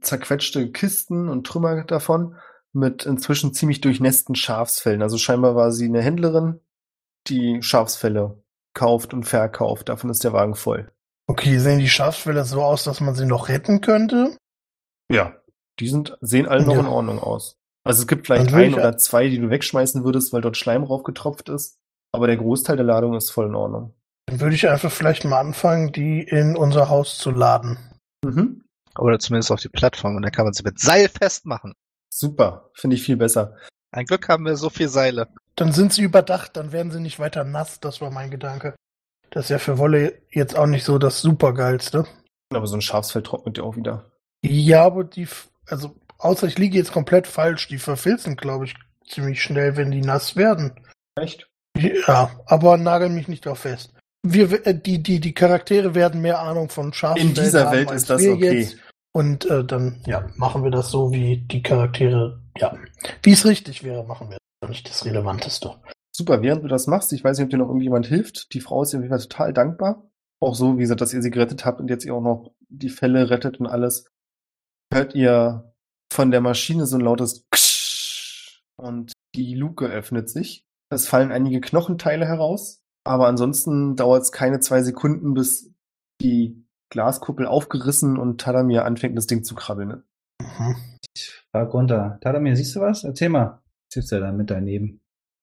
zerquetschte Kisten und Trümmer davon mit inzwischen ziemlich durchnässten Schafsfällen. Also scheinbar war sie eine Händlerin, die Schafsfälle kauft und verkauft. Davon ist der Wagen voll.
Okay, sehen die Schafsfälle so aus, dass man sie noch retten könnte?
Ja. Die sind, sehen alle noch
Ja.
in Ordnung aus. Also es gibt vielleicht
Dann
ein oder zwei, die du wegschmeißen würdest, weil dort Schleim raufgetropft ist. Aber der Großteil der Ladung ist voll in Ordnung.
Dann würde ich einfach vielleicht mal anfangen, die in unser Haus zu laden.
Mhm.
Oder zumindest auf die Plattform und dann kann man sie mit Seil festmachen.
Super. Finde ich viel besser.
Ein Glück haben wir so viel Seile.
Dann sind sie überdacht, dann werden sie nicht weiter nass, das war mein Gedanke. Das ist ja für Wolle jetzt auch nicht so das Supergeilste.
Aber so ein Schafsfell trocknet ja auch wieder.
Ja, aber die, also, außer ich liege jetzt komplett falsch, die verfilzen, glaube ich, ziemlich schnell, wenn die nass werden.
Echt?
Ja, aber nagel mich nicht drauf fest. Wir, äh, die, die, die Charaktere werden mehr Ahnung von Schafsfällen
In dieser
haben
Welt ist das okay.
Jetzt. Und äh, dann, ja, machen wir das so, wie die Charaktere, ja, wie es richtig wäre, machen wir. Das nicht das Relevanteste.
Super, während du das machst, ich weiß nicht, ob dir noch irgendjemand hilft. Die Frau ist auf jeden Fall total dankbar. Auch so, wie gesagt, dass ihr sie gerettet habt und jetzt ihr auch noch die Fälle rettet und alles. Hört ihr von der Maschine so ein lautes Ksch und die Luke öffnet sich. Es fallen einige Knochenteile heraus, aber ansonsten dauert es keine zwei Sekunden, bis die Glaskuppel aufgerissen und Tadamir anfängt, das Ding zu krabbeln.
Mhm.
Frag runter. Tadamir, siehst du was? Erzähl mal. Sitzt er da mit daneben?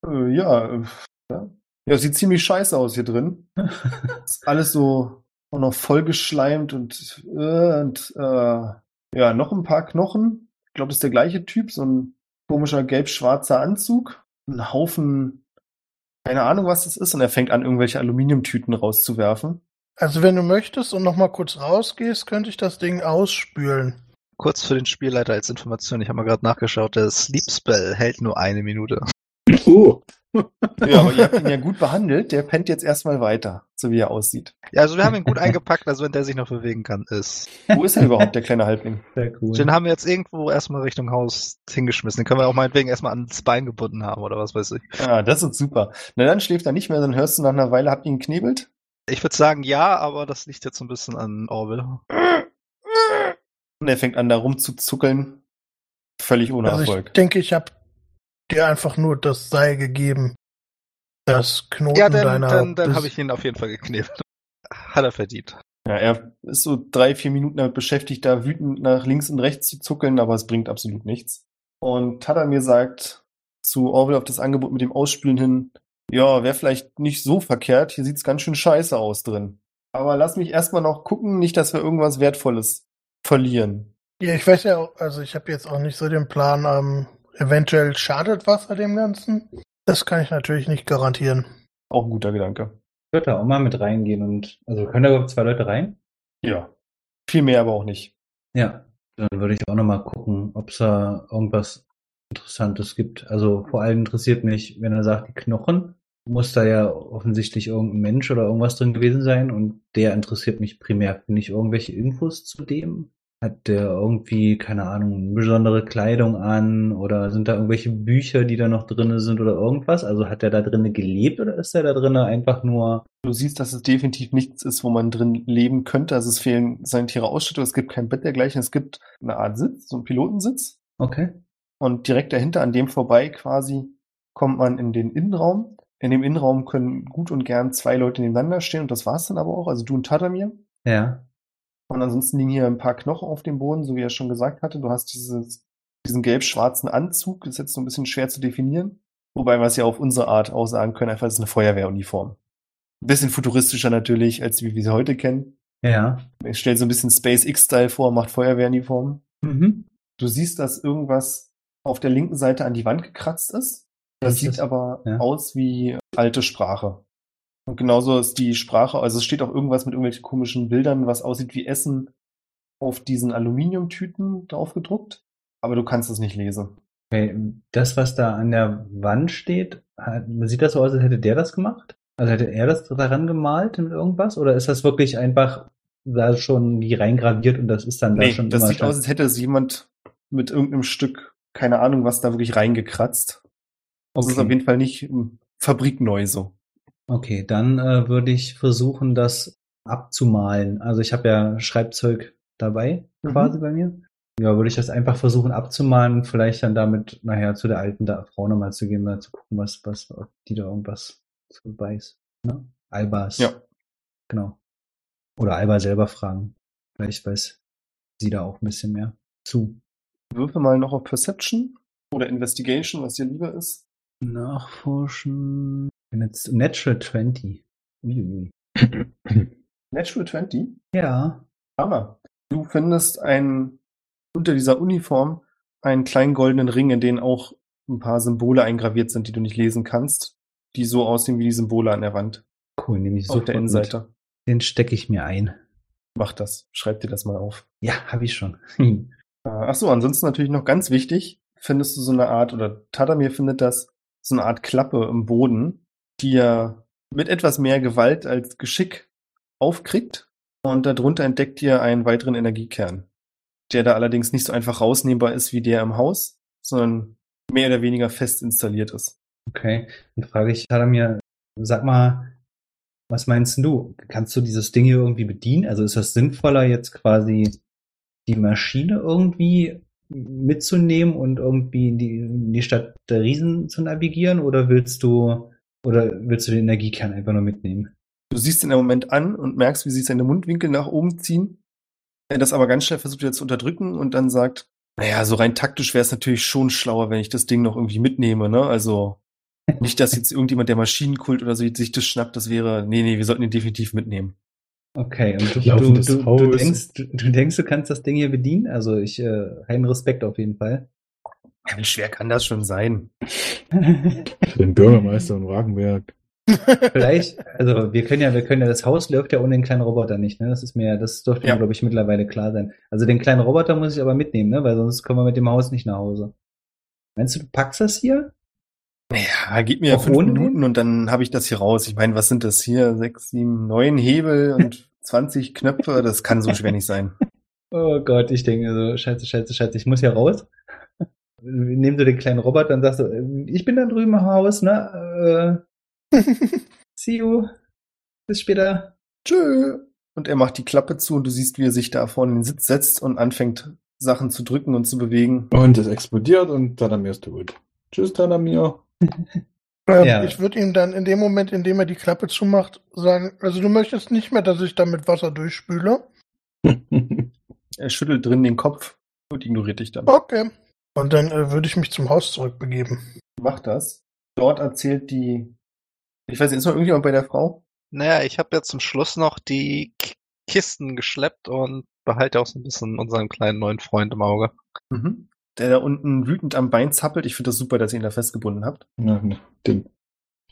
Äh, ja, äh, ja. Ja, sieht ziemlich scheiße aus hier drin. Ist alles so auch noch vollgeschleimt und, äh, und äh, ja, noch ein paar Knochen. Ich glaube, das ist der gleiche Typ, so ein komischer gelb-schwarzer Anzug. Ein Haufen, keine Ahnung, was das ist. Und er fängt an, irgendwelche Aluminiumtüten rauszuwerfen.
Also wenn du möchtest und noch mal kurz rausgehst, könnte ich das Ding ausspülen.
Kurz für den Spielleiter als Information, ich habe mal gerade nachgeschaut, der Sleep Spell hält nur eine Minute.
Uh.
Ja, aber ihr habt ihn ja gut behandelt. Der pennt jetzt erstmal weiter, so wie er aussieht.
Ja, also wir haben ihn gut eingepackt, also wenn der sich noch bewegen kann, ist.
Wo ist er überhaupt, der kleine Halbling?
Sehr cool.
Den haben wir jetzt irgendwo erstmal Richtung Haus hingeschmissen. Den können wir auch meinetwegen erstmal ans Bein gebunden haben oder was weiß ich.
Ah, das ist super. Na, dann schläft er nicht mehr, dann hörst du nach einer Weile, habt ihr ihn knebelt?
Ich würde sagen ja, aber das liegt jetzt so ein bisschen an Orwell.
Und er fängt an, da rumzuzuckeln. Völlig ohne
Also ich
Erfolg.
denke, ich habe dir einfach nur das Seil gegeben. Das Knoten
Ja, dann,
deiner.
dann, dann habe ich ihn auf jeden Fall geknebelt. Hat er verdient.
Ja, er ist so drei, vier Minuten damit beschäftigt, da wütend nach links und rechts zu zuckeln, aber es bringt absolut nichts. Und Tadamir sagt zu Orwell auf das Angebot mit dem Ausspülen hin, ja, wäre vielleicht nicht so verkehrt, hier sieht's ganz schön scheiße aus drin. Aber lass mich erstmal noch gucken, nicht, dass wir irgendwas Wertvolles verlieren.
Ja, ich weiß ja, auch- also ich habe jetzt auch nicht so den Plan, ähm, eventuell schadet Wasser dem Ganzen. Das kann ich natürlich nicht garantieren.
Auch ein guter Gedanke.
Ich würde da auch mal mit reingehen und, also können da überhaupt zwei Leute rein?
Ja. Viel mehr aber auch nicht.
Ja. Dann würde ich auch noch mal gucken, ob es da irgendwas Interessantes gibt. Also vor allem interessiert mich, wenn er sagt, die Knochen, muss da ja offensichtlich irgendein Mensch oder irgendwas drin gewesen sein und der interessiert mich primär. Finde ich irgendwelche Infos zu dem? Hat der irgendwie, keine Ahnung, besondere Kleidung an oder sind da irgendwelche Bücher, die da noch drinne sind oder irgendwas? Also hat der da drinnen gelebt oder ist der da drinnen einfach nur
Du siehst, dass es definitiv nichts ist, wo man drin leben könnte. Also es fehlen sanitäre Ausstattung, es gibt kein Bett dergleichen, es gibt eine Art Sitz, so einen Pilotensitz.
Okay.
Und direkt dahinter, an dem vorbei quasi, kommt man in den Innenraum. In dem Innenraum können gut und gern zwei Leute nebeneinander stehen und das war's dann aber auch. Also du und Tadamir.
Ja.
Und ansonsten liegen hier ein paar Knochen auf dem Boden, so wie er schon gesagt hatte. Du hast dieses, diesen gelb-schwarzen Anzug, das ist jetzt so ein bisschen schwer zu definieren. Wobei wir es ja auf unsere Art aussagen können, einfach, es ist eine Feuerwehruniform. Ein bisschen futuristischer natürlich, als wie wir sie heute kennen.
Ja.
Es stellt so ein bisschen Space X-Style vor, macht Feuerwehruniform.
Mhm.
Du siehst, dass irgendwas auf der linken Seite an die Wand gekratzt ist. Das
Was
sieht
ist-
aber
ja.
aus wie alte Sprache. Und genauso ist die Sprache, also es steht auch irgendwas mit irgendwelchen komischen Bildern, was aussieht wie Essen auf diesen Aluminiumtüten drauf gedruckt. Aber du kannst es nicht lesen.
Okay, das, was da an der Wand steht, hat- sieht das so aus, als hätte der das gemacht? Also hätte er das daran gemalt mit irgendwas? Oder ist das wirklich einfach da schon wie reingraviert und das ist dann da
Nee,
schon
das sieht aus, als hätte es jemand mit irgendeinem Stück, keine Ahnung, was da wirklich reingekratzt. Das ist
Okay.
auf jeden Fall nicht ähm, fabrikneu so.
Okay, dann äh, würde ich versuchen, das abzumalen. Also ich habe ja Schreibzeug dabei
Mhm.
quasi bei mir. Ja, würde ich das einfach versuchen abzumalen und vielleicht dann damit nachher zu der alten da Frau nochmal zu gehen, mal zu gucken, was, was, ob die da irgendwas zu weiß. Ne? Albas.
Ja.
Genau. Oder Alba selber fragen. Vielleicht weiß sie da auch ein bisschen mehr zu.
Würfe mal noch auf Perception oder Investigation, was dir lieber ist.
Nachforschen. Jetzt Natural 20. Uiuiui.
Natural 20.
Ja.
Aber du findest ein, unter dieser Uniform einen kleinen goldenen Ring, in den auch ein paar Symbole eingraviert sind, die du nicht lesen kannst, die so aussehen wie die Symbole an der Wand
Cool, nehme ich
auf der
sofort mit.
Innenseite.
Den stecke ich mir ein.
Mach das. Schreib dir das mal auf.
Ja, habe ich schon.
Äh, Ach so, ansonsten natürlich noch ganz wichtig, findest du so eine Art, oder Tadamir findet das, so eine Art Klappe im Boden, die er mit etwas mehr Gewalt als Geschick aufkriegt. Und darunter entdeckt ihr einen weiteren Energiekern, der da allerdings nicht so einfach rausnehmbar ist wie der im Haus, sondern mehr oder weniger fest installiert ist.
Okay, dann frage ich Talamir, sag mal, was meinst du? Kannst du dieses Ding hier irgendwie bedienen? Also ist das sinnvoller, jetzt quasi die Maschine irgendwie mitzunehmen und irgendwie in die, in die Stadt der Riesen zu navigieren? Oder willst du, oder willst du den Energiekern einfach nur mitnehmen?
Du siehst ihn im Moment an und merkst, wie sich seine Mundwinkel nach oben ziehen. Er das aber ganz schnell versucht wieder zu unterdrücken und dann sagt, naja, so rein taktisch wäre es natürlich schon schlauer, wenn ich das Ding noch irgendwie mitnehme, ne? Also nicht, dass jetzt irgendjemand der Maschinenkult oder so sich das schnappt, das wäre, nee, nee, wir sollten ihn definitiv mitnehmen.
Okay, und du, du, du, du,
Haus.
denkst, du, du denkst, du kannst das Ding hier bedienen? Also ich, äh, einen Respekt auf jeden Fall.
Ja, wie schwer kann das schon sein?
Für den Bürgermeister in Ragenberg.
Vielleicht, also wir können ja, wir können ja, das Haus läuft ja ohne den kleinen Roboter nicht, ne? Das ist mir, das dürfte
Ja.
mir, glaube ich, mittlerweile klar sein. Also den kleinen Roboter muss ich aber mitnehmen, ne? Weil sonst kommen wir mit dem Haus nicht nach Hause. Meinst du, du packst das hier?
Ja, gib mir
Auch
fünf
ohne
Minuten und dann habe ich das hier raus. Ich meine, was sind das hier? Sechs, sieben, neun Hebel und 20 Knöpfe? Das kann so schwer nicht sein.
Oh Gott, ich denke so, scheiße, scheiße, scheiße, ich muss hier raus. Nimm du den kleinen Roboter und sagst so, äh, ich bin da drüben im Haus, ne? Äh, see you. Bis später.
Tschö. Und er macht die Klappe zu und du siehst, wie er sich da vorne in den Sitz setzt und anfängt, Sachen zu drücken und zu bewegen.
Und es explodiert und Tadamir ist tot. Tschüss, Tadamir.
Ähm,
Ja.
Ich würde ihm dann in dem Moment, in dem er die Klappe zumacht, sagen, also du möchtest nicht mehr, dass ich da mit Wasser durchspüle.
Er schüttelt drin den Kopf und ignoriert dich dann.
Okay. Und dann äh, würde ich mich zum Haus zurückbegeben.
Macht das. Dort erzählt die, ich weiß nicht, ist noch irgendjemand bei der Frau?
Naja, ich habe ja zum Schluss noch die K Kisten geschleppt und behalte auch so ein bisschen unseren kleinen neuen Freund im Auge.
Mhm. Der da unten wütend am Bein zappelt. Ich finde das super, dass ihr ihn da festgebunden habt.
ja, den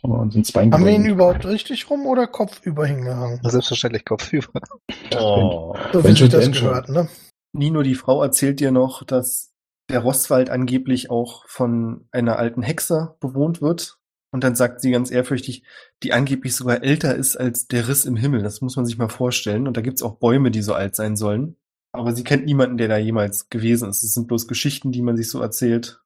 haben wir uns ins Bein
Haben wir ihn überhaupt richtig rum oder kopfüber hingehangen?
Selbstverständlich kopfüber.
Oh.
So
Wenn
wie sich das
denn schon.
gehört, ne?
Nino, die Frau, erzählt dir noch, dass der Rostwald angeblich auch von einer alten Hexe bewohnt wird. Und dann sagt sie ganz ehrfürchtig, die angeblich sogar älter ist als der Riss im Himmel. Das muss man sich mal vorstellen. Und da gibt's auch Bäume, die so alt sein sollen. Aber sie kennt niemanden, der da jemals gewesen ist. Es sind bloß Geschichten, die man sich so erzählt.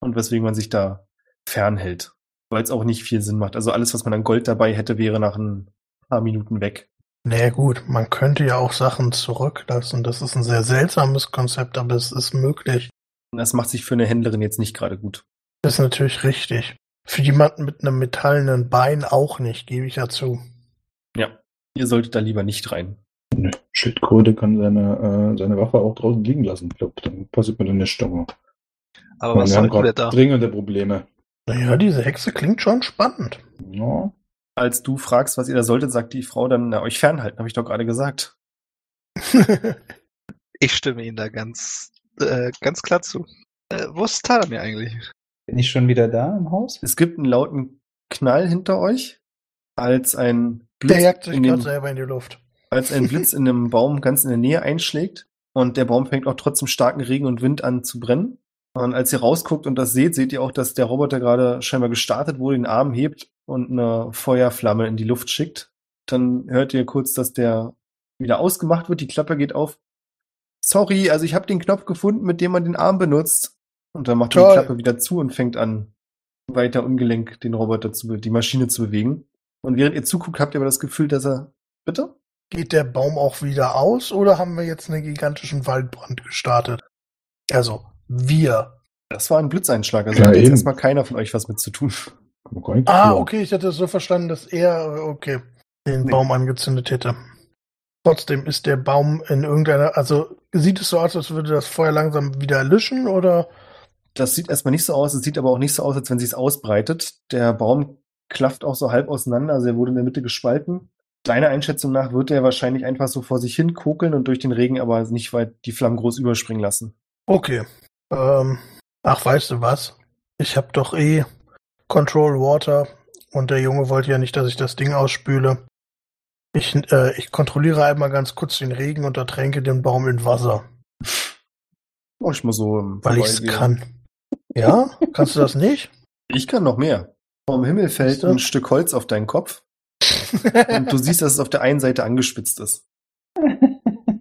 Und weswegen man sich da fernhält. Weil es auch nicht viel Sinn macht. Also alles, was man an Gold dabei hätte, wäre nach ein paar Minuten weg.
Naja gut, man könnte ja auch Sachen zurücklassen. Das ist ein sehr seltsames Konzept, aber es ist möglich.
Das macht sich für eine Händlerin jetzt nicht gerade gut.
Das ist natürlich richtig. Für jemanden mit einem metallenen Bein auch nicht, gebe ich ja zu.
Ja, ihr solltet da lieber nicht rein.
Eine Schildkröte kann seine, äh, seine Waffe auch draußen liegen lassen. Ich glaube, dann passiert mir dann nichts. Aber
Aber
wir
was
haben
wir
gerade
da?
dringende Probleme.
Naja, diese Hexe klingt schon spannend.
Ja,
Als du fragst, was ihr da solltet, sagt die Frau dann, na, euch fernhalten, habe ich doch gerade gesagt.
Ich stimme Ihnen da ganz, äh, ganz klar zu. Äh, wo ist Tadamir eigentlich?
Bin ich schon wieder da im Haus?
Es gibt einen lauten Knall hinter euch, als ein
Der
Blitz,
jagt sich
in
selber in die Luft.
als ein Blitz in einem Baum ganz in der Nähe einschlägt und der Baum fängt auch trotzdem starken Regen und Wind an zu brennen. Und als ihr rausguckt und das seht, seht ihr auch, dass der Roboter gerade scheinbar gestartet wurde, den Arm hebt und eine Feuerflamme in die Luft schickt. Dann hört ihr kurz, dass der wieder ausgemacht wird, die Klappe geht auf. Sorry, also ich habe den Knopf gefunden, mit dem man den Arm benutzt. Und dann macht er die. Klappe wieder zu und fängt an, weiter ungelenk den Roboter zu, be- die Maschine zu bewegen. Und während ihr zuguckt, habt ihr aber das Gefühl, dass er, bitte?
Geht der Baum auch wieder aus oder haben wir jetzt einen gigantischen Waldbrand gestartet? Also, wir.
Das war ein Blitzeinschlag, also
Ja,
hat jetzt erstmal keiner von euch was mit zu tun.
Ah, okay, ich hatte es so verstanden, dass er, okay, den
Nee.
Baum angezündet hätte. Trotzdem ist der Baum in irgendeiner, also sieht es so aus, als würde das Feuer langsam wieder erlischen oder?
Das sieht erstmal nicht so aus, es sieht aber auch nicht so aus, als wenn sie es ausbreitet. Der Baum klafft auch so halb auseinander, also er wurde in der Mitte gespalten. Deiner Einschätzung nach wird er wahrscheinlich einfach so vor sich hin kokeln und durch den Regen aber nicht weit die Flammen groß überspringen lassen.
Okay. Ähm, ach, weißt du was? Ich hab doch eh Control Water und der Junge wollte ja nicht, dass ich das Ding ausspüle. Ich, äh, ich kontrolliere einmal ganz kurz den Regen und ertränke den Baum in Wasser,
Oh, ich muss so im
weil ich es kann. Ja? Kannst du das nicht?
Ich kann noch mehr. Vom Himmel fällt ein Stück Holz auf deinen Kopf und du siehst, dass es auf der einen Seite angespitzt ist.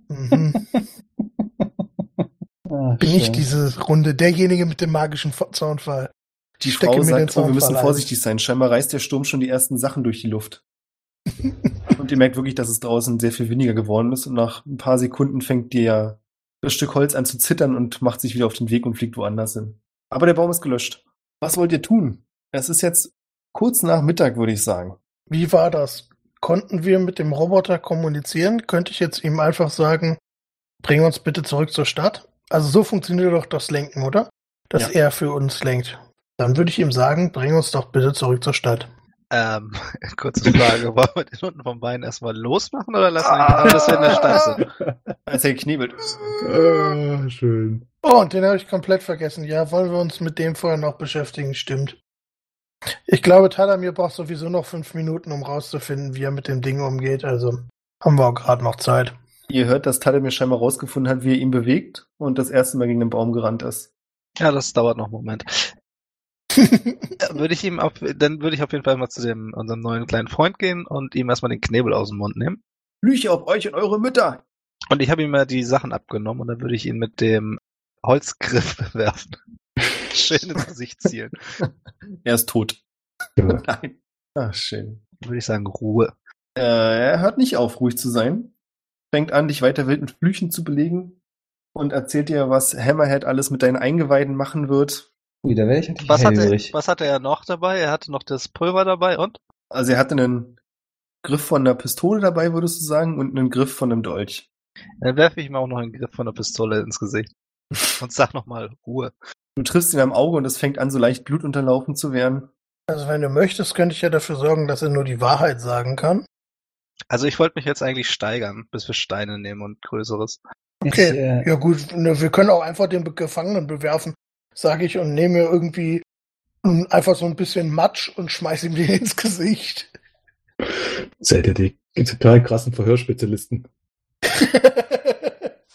mhm.
Ah,
Bin ich diese Runde derjenige mit dem magischen Fa- Zaunfall?
Die
Stecke
Frau
mir den
sagt, oh, wir müssen vorsichtig sein. Scheinbar reißt der Sturm schon die ersten Sachen durch die Luft. und ihr merkt wirklich, dass es draußen sehr viel weniger geworden ist. Und nach ein paar Sekunden fängt dir das Stück Holz an zu zittern und macht sich wieder auf den Weg und fliegt woanders hin. Aber der Baum ist gelöscht. Was wollt ihr tun? Es ist jetzt kurz nach Mittag, würde ich sagen.
Wie war das? Konnten wir mit dem Roboter kommunizieren? Könnte ich jetzt ihm einfach sagen, bring uns bitte zurück zur Stadt? Also so funktioniert doch das Lenken, oder? Dass
Ja.
er für uns lenkt. Dann würde ich ihm sagen, bring uns doch bitte zurück zur Stadt.
Ähm, kurze Frage, wollen wir den unten vom Bein erstmal losmachen oder lassen wir ihn an, dass wir in der sind?
Als er geknebelt.
Ah, schön.
Oh, und den habe ich komplett vergessen. Ja, wollen wir uns mit dem vorher noch beschäftigen? Stimmt. Ich glaube, Tadamir braucht sowieso noch fünf Minuten, um rauszufinden, wie er mit dem Ding umgeht. Also haben wir auch gerade noch Zeit.
Ihr hört, dass Tadamir scheinbar rausgefunden hat, wie er ihn bewegt und das erste Mal gegen den Baum gerannt ist.
Ja, das dauert noch einen Moment. Ja, Würde ich ihm auf, dann würde ich auf jeden Fall mal zu dem, unserem neuen kleinen Freund gehen und ihm erstmal den Knebel aus dem Mund nehmen.
Lüche auf euch und eure Mütter!
Und ich habe ihm ja die Sachen abgenommen und dann würde ich ihn mit dem Holzgriff bewerfen. Schön ins Gesicht zielen.
Er ist tot.
Ja.
Nein. Ach, schön.
Dann würde ich sagen, Ruhe.
Äh, er hört nicht auf, ruhig zu sein. Fängt an, dich weiter wild mit Flüchen zu belegen und erzählt dir, was Hammerhead alles mit deinen Eingeweiden machen wird.
Ui, da werde ich natürlich
Was hatte, was hatte er noch dabei? Er hatte noch das Pulver dabei und?
Also er hatte einen Griff von einer Pistole dabei, würdest du sagen, und einen Griff von einem Dolch.
Dann werfe ich ihm auch noch einen Griff von der Pistole ins Gesicht. Und sag nochmal Ruhe.
Du triffst ihn am Auge und es fängt an, so leicht blutunterlaufen zu werden.
Also wenn du möchtest, könnte ich ja dafür sorgen, dass er nur die Wahrheit sagen kann.
Also ich wollte mich jetzt eigentlich steigern, bis wir Steine nehmen und Größeres.
Okay,
Ich, äh,
ja gut, ne, wir können auch einfach den Gefangenen bewerfen, sage ich, und nehme mir irgendwie mm, einfach so ein bisschen Matsch und schmeiß ihm den ins Gesicht.
Seid ihr die total krassen Verhörspezialisten?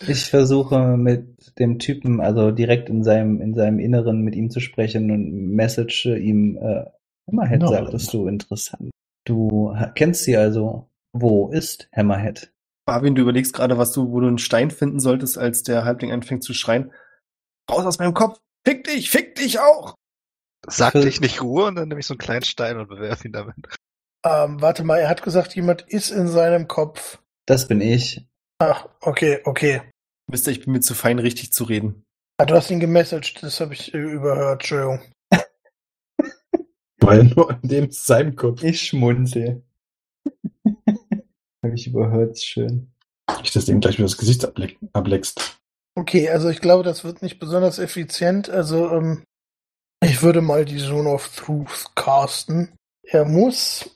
Ich versuche mit dem Typen, also direkt in seinem, in seinem Inneren mit ihm zu sprechen und message ihm, äh, Hammerhead
No.
sagtest du, interessant. Du kennst sie also. Wo ist Hammerhead?
Marvin, du überlegst gerade, was du, wo du einen Stein finden solltest, als der Halbling anfängt zu schreien. Raus aus meinem Kopf! Fick dich! Fick dich auch!
Sagte
Für-
ich nicht Ruhe und dann nehme ich so einen kleinen Stein und bewerfe ihn damit.
ähm, warte mal, er hat gesagt, jemand ist in seinem Kopf.
Das bin ich.
Ach, okay, okay.
Mister, ich bin mir zu fein, richtig zu reden.
Ah, du hast ihn gemessaged, das habe ich äh, überhört, Entschuldigung.
Weil nur an dem seinem Kopf.
Ich schmunzel. Habe ich überhört, schön.
Ich das Ding gleich wieder das Gesicht ableck ableckst.
Okay, also ich glaube, das wird nicht besonders effizient. Also, ähm, ich würde mal die Zone of Truth casten. Er muss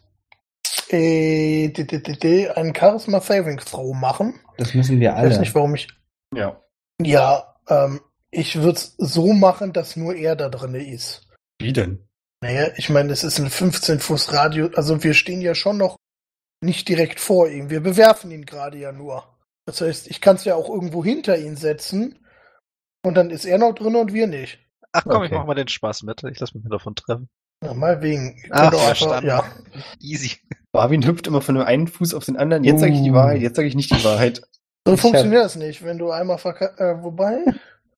äh, d- d- d- d- einen Charisma Saving Throw machen.
Das müssen wir
Ich weiß
alle.
nicht, warum ich.
Ja.
Ja, ähm, Ich würde es so machen, dass nur er da drin ist.
Wie denn?
Naja, ich meine, es ist ein 15 Fuß Radio, also wir stehen ja schon noch nicht direkt vor ihm. Wir bewerfen ihn gerade ja nur. Das heißt, ich kann es ja auch irgendwo hinter ihn setzen und dann ist er noch drin und wir nicht.
Ach komm, ich
Okay.
mach mal den Spaß mit. Ich lass mich davon treffen.
Na, mal wegen.
Ach, verstanden.
ja.
Easy.
Barwin hüpft immer von dem einen Fuß auf den anderen. Jetzt sage ich die
Uh.
Wahrheit, jetzt sage ich nicht die Wahrheit.
So
Ich
funktioniert das nicht, wenn du einmal verkackt, äh, wobei,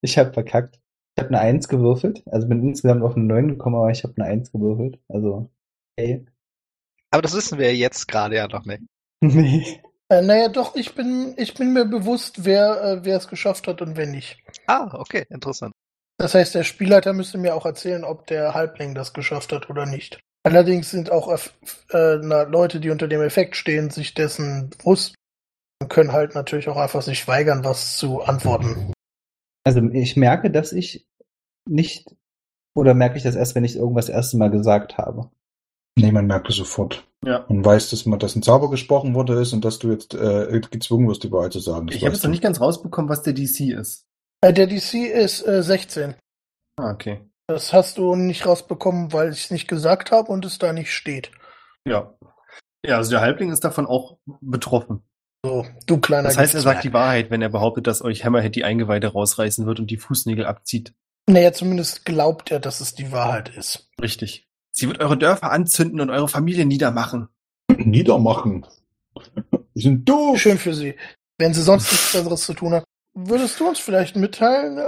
Ich habe verkackt. Ich habe eine Eins gewürfelt. Also bin insgesamt auf eine 9 gekommen, aber ich habe eine Eins gewürfelt. Also, hey.
Aber das wissen wir jetzt gerade ja noch nicht.
Nee.
Äh, naja, doch, ich bin, ich bin mir bewusst, wer, äh, wer es geschafft hat und wer nicht.
Ah, okay, interessant.
Das heißt, der Spielleiter müsste mir auch erzählen, ob der Halbling das geschafft hat oder nicht. Allerdings sind auch äh, na, Leute, die unter dem Effekt stehen, sich dessen bewusst und können halt natürlich auch einfach sich weigern, was zu antworten.
Also ich merke, dass ich nicht, oder merke ich das erst, wenn ich irgendwas das erste Mal gesagt habe?
Nee, man merkt es sofort.
Ja.
Man weiß, dass man, dass ein Zauber gesprochen wurde ist und dass du jetzt äh, gezwungen wirst, die Wahrheit zu sagen. Das
Ich habe jetzt noch nicht ganz rausbekommen, was der DC ist.
Äh, der DC ist äh, 16.
Ah, okay.
Das hast du nicht rausbekommen, weil ich es nicht gesagt habe und es da nicht steht.
Ja. Ja, also der Halbling ist davon auch betroffen.
So, du kleiner
Das heißt, er sagt die Wahrheit, wenn er behauptet, dass euch Hammerhead die Eingeweide rausreißen wird und die Fußnägel abzieht.
Naja, zumindest glaubt er, dass es die Wahrheit ist.
Richtig. Sie wird eure Dörfer anzünden und eure Familie niedermachen.
Niedermachen. Die sind doof.
Schön für sie. Wenn sie sonst nichts anderes zu tun hat. Würdest du uns vielleicht mitteilen, äh,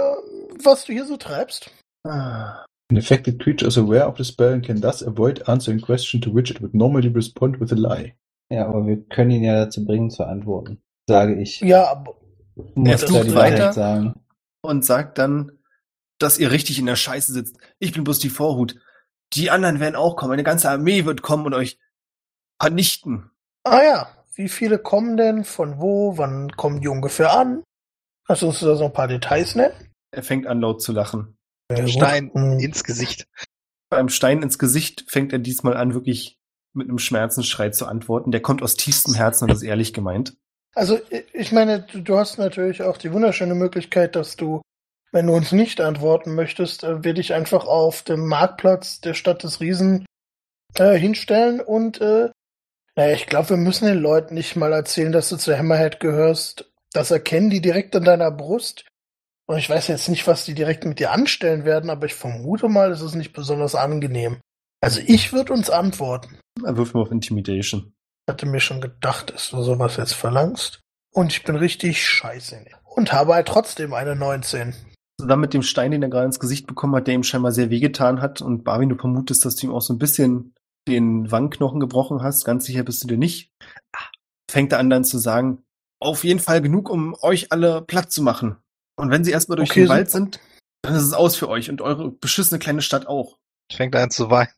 was du hier so treibst?
Ah.
An affected creature is aware of the spell and can thus avoid answering question to which it would normally respond with a lie.
Ja, aber wir können ihn ja dazu bringen zu antworten, sage ich.
Ja, aber ist
die
weiter. Und sagt dann, dass ihr richtig in der Scheiße sitzt. Ich bin bloß die Vorhut. Die anderen werden auch kommen. Eine ganze Armee wird kommen und euch vernichten.
Ah ja, wie viele kommen denn? Von wo? Wann kommen die ungefähr an? Kannst du uns da so ein paar Details nennen?
Er fängt an laut zu lachen.
Ja, gut.
Stein
Hm.
ins Gesicht.
Beim Stein ins Gesicht fängt er diesmal an, wirklich mit einem Schmerzensschrei zu antworten. Der kommt aus tiefstem Herzen und ist ehrlich gemeint.
Also, ich meine, du, du hast natürlich auch die wunderschöne Möglichkeit, dass du, wenn du uns nicht antworten möchtest, äh, wir dich einfach auf dem Marktplatz der Stadt des Riesen äh, hinstellen und, äh, naja, ich glaube, wir müssen den Leuten nicht mal erzählen, dass du zu Hammerhead gehörst. Das erkennen die direkt an deiner Brust. Und ich weiß jetzt nicht, was die direkt mit dir anstellen werden, aber ich vermute mal, es ist nicht besonders angenehm. Also ich würde uns antworten.
Er wirft mal auf Intimidation.
Hatte mir schon gedacht, dass du sowas jetzt verlangst. Und ich bin richtig scheiße. Und habe halt trotzdem eine 19.
Zusammen mit dem Stein, den er gerade ins Gesicht bekommen hat, der ihm scheinbar sehr wehgetan hat. Und Barwin, du vermutest, dass du ihm auch so ein bisschen den Wangenknochen gebrochen hast. Ganz sicher bist du dir nicht. Fängt er an dann zu sagen, auf jeden Fall genug, um euch alle platt zu machen. Und wenn sie erstmal durch
Okay,
den Wald sind, dann ist es aus für euch und eure beschissene kleine Stadt auch.
Fängt an zu weinen.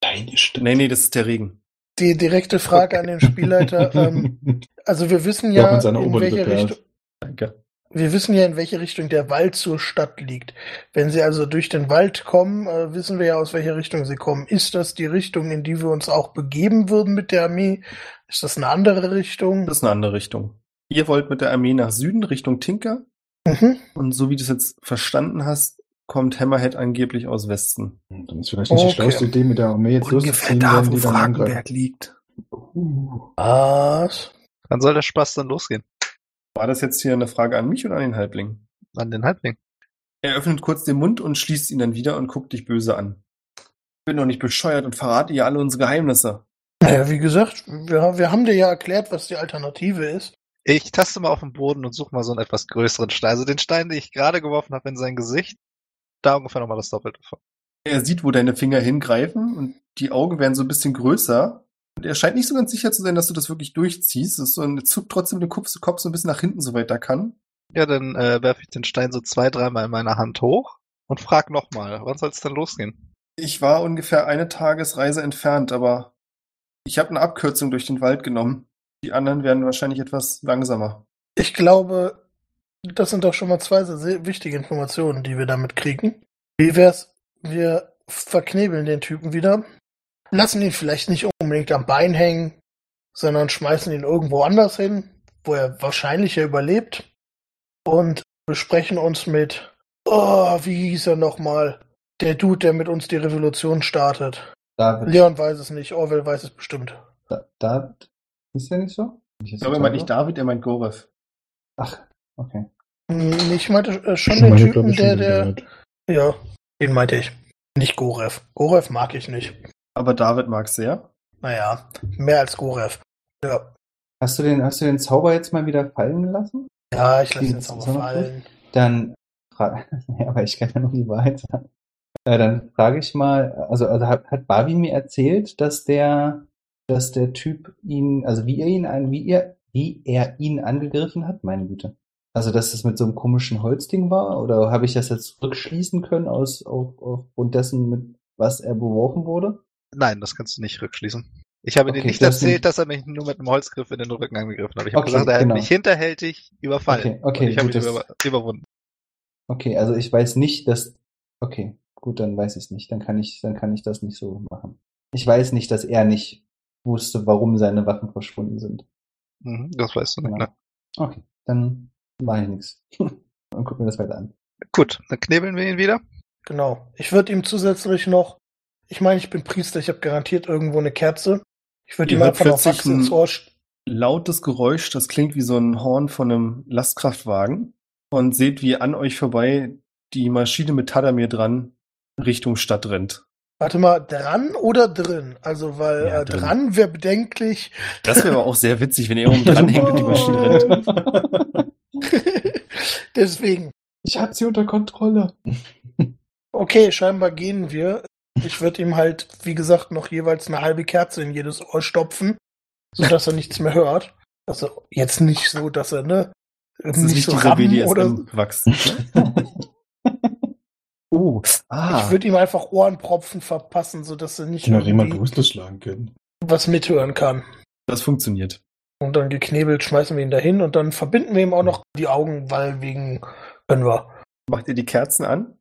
Deine Stimme.
Nee, nee, das ist der Regen.
Die direkte Frage an den Spielleiter. ähm, also wir wissen
Ja,
in welche. Richtung,
Danke.
Wir wissen ja, in welche Richtung der Wald zur Stadt liegt. Wenn sie also durch den Wald kommen, äh, wissen wir ja, aus welcher Richtung sie kommen. Ist das die Richtung, in die wir uns auch begeben würden mit der Armee? Ist das eine andere Richtung?
Das ist eine andere Richtung. Ihr wollt mit der Armee nach Süden, Richtung Tinker.
Mhm.
Und so wie du es jetzt verstanden hast, kommt Hammerhead angeblich aus Westen.
Dann ist vielleicht nicht die
Okay.
schlauste Idee, mit der Armee jetzt loszuziehen, wenn die dann angreifen.
liegt.
Uh.
Was?
Wann soll der Spaß dann losgehen?
War das jetzt hier eine Frage an mich oder an den Halbling?
An den Halbling.
Er öffnet kurz den Mund und schließt ihn dann wieder und guckt dich böse an. Ich bin doch nicht bescheuert und verrate ihr alle unsere Geheimnisse.
Naja, wie gesagt, wir, wir haben dir ja erklärt, was die Alternative ist.
Ich taste mal auf den Boden und suche mal so einen etwas größeren Stein. Also den Stein, den ich gerade geworfen habe in sein Gesicht, da ungefähr nochmal das Doppelte von.
Er sieht, wo deine Finger hingreifen und die Augen werden so ein bisschen größer. Er scheint nicht so ganz sicher zu sein, dass du das wirklich durchziehst. Es ist so, er zuckt trotzdem den Kopf, Kopf so ein bisschen nach hinten, soweit er kann.
Ja, dann äh, werfe ich den Stein so zwei, dreimal in meiner Hand hoch und frag nochmal, wann soll es denn losgehen?
Ich war ungefähr eine Tagesreise entfernt, aber ich habe eine Abkürzung durch den Wald genommen. Die anderen werden wahrscheinlich etwas langsamer.
Ich glaube, das sind doch schon mal zwei sehr wichtige Informationen, die wir damit kriegen. Wie wär's, wir verknebeln den Typen wieder, lassen ihn vielleicht nicht unbedingt am Bein hängen, sondern schmeißen ihn irgendwo anders hin, wo er wahrscheinlicher überlebt und besprechen uns mit Oh, wie hieß er nochmal? Der Dude, der mit uns die Revolution startet.
David.
Leon weiß es nicht, Orwell weiß es bestimmt.
Da, David. Ist der nicht so?
Ich glaube, er meint nicht David, er meint Gorev.
Ach, okay.
Hm, Ich meinte äh, schon
Ich
den
meine,
Typen, der, der.
gehört.
Ja, den meinte ich. Nicht Gorev. Gorev mag ich nicht.
Aber David mag sehr.
Naja, mehr als Gorev. Ja.
Hast du den, hast du den Zauber jetzt mal wieder fallen gelassen?
Ja, ich lasse
so noch
fallen.
Dann ja, aber ich kann ja noch die Wahrheit sagen. Äh, dann frage ich mal, also, also hat, hat Barbie mir erzählt, dass der, dass der Typ ihn, also wie er ihn an, wie er, wie er ihn angegriffen hat, meine Güte. Also, dass das mit so einem komischen Holzding war, oder habe ich das jetzt rückschließen können aus, auf, aufgrund dessen, mit was er beworfen wurde?
Nein, das kannst du nicht rückschließen. Ich habe dir
Okay,
nicht
das sind-
erzählt, dass er mich nur mit einem Holzgriff in den Rücken angegriffen hat. Ich habe
Okay,
gesagt, er hat
genau.
mich hinterhältig überfallen.
Okay, okay,
Und ich habe ihn über, überwunden.
Okay, also ich weiß nicht, dass, okay, gut, dann weiß ich es nicht. Dann kann ich, dann kann ich das nicht so machen. Ich weiß nicht, dass er nicht wusste, warum seine Waffen verschwunden sind.
Mhm, das weißt du nicht,
Genau.
ne?
Okay, dann mache ich nichts. Und guck mir das weiter an.
Gut, dann knebeln wir ihn wieder.
Genau. Ich würde ihm zusätzlich noch, ich meine, ich bin Priester, ich habe garantiert irgendwo eine Kerze. Ich würde
Ihr
ihm
hört
einfach noch
plötzlich
Wachs ins
ein-
Ohr.
Lautes Geräusch, das klingt wie so ein Horn von einem Lastkraftwagen. Und seht, wie an euch vorbei die Maschine mit Tadamir dran Richtung Stadt rennt.
Warte mal, dran oder drin? Also, weil
Ja,
äh,
drin.
dran wäre bedenklich.
Das wäre aber auch sehr witzig, wenn ihr oben dran hängt und die Maschine rennt.
Deswegen.
Ich hab sie unter Kontrolle.
Okay, scheinbar gehen wir. Ich würde ihm halt, wie gesagt, noch jeweils eine halbe Kerze in jedes Ohr stopfen, sodass er nichts mehr hört. Also jetzt nicht so, dass er, ne?
Das ist nicht
so
dieser
rammen oder so.
BDSM-Wachs. oh, ah.
Ich würde ihm einfach Ohrenpropfen verpassen, sodass er nicht
Ich noch jemand schlagen können.
was mithören kann.
Das funktioniert.
Und dann geknebelt schmeißen wir ihn dahin und dann verbinden wir ihm auch noch die Augen, weil wegen können wir.
Macht ihr die Kerzen an?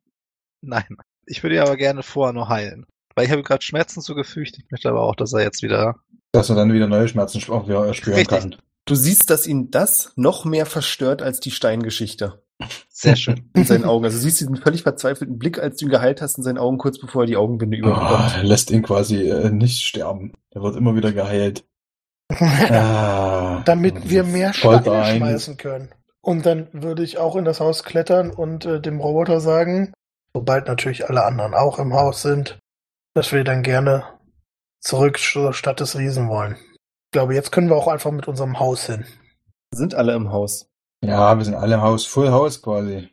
Nein. Ich würde ihn aber gerne vorher noch heilen. Weil ich habe gerade Schmerzen zugefügt. Ich möchte aber auch, dass er jetzt wieder.
Dass er dann wieder neue Schmerzen sp- auch wieder spüren
Richtig.
kann.
Du siehst, dass ihn das noch mehr verstört als die Steingeschichte
Sehr schön.
in seinen Augen. Also du siehst diesen völlig verzweifelten Blick, als du ihn geheilt hast in seinen Augen, kurz bevor er die Augenbinde
Oh,
überbekommt.
er lässt ihn quasi äh, nicht sterben. Er wird immer wieder geheilt. Ah,
Damit wir mehr Steine schmeißen können. Und dann würde ich auch in das Haus klettern und äh, dem Roboter sagen, sobald natürlich alle anderen auch im Haus sind, dass wir dann gerne zurück zur Stadt des Riesen wollen. Ich glaube, jetzt können wir auch einfach mit unserem Haus hin.
Sind alle im Haus.
Ja, wir sind alle im Haus, Full House quasi.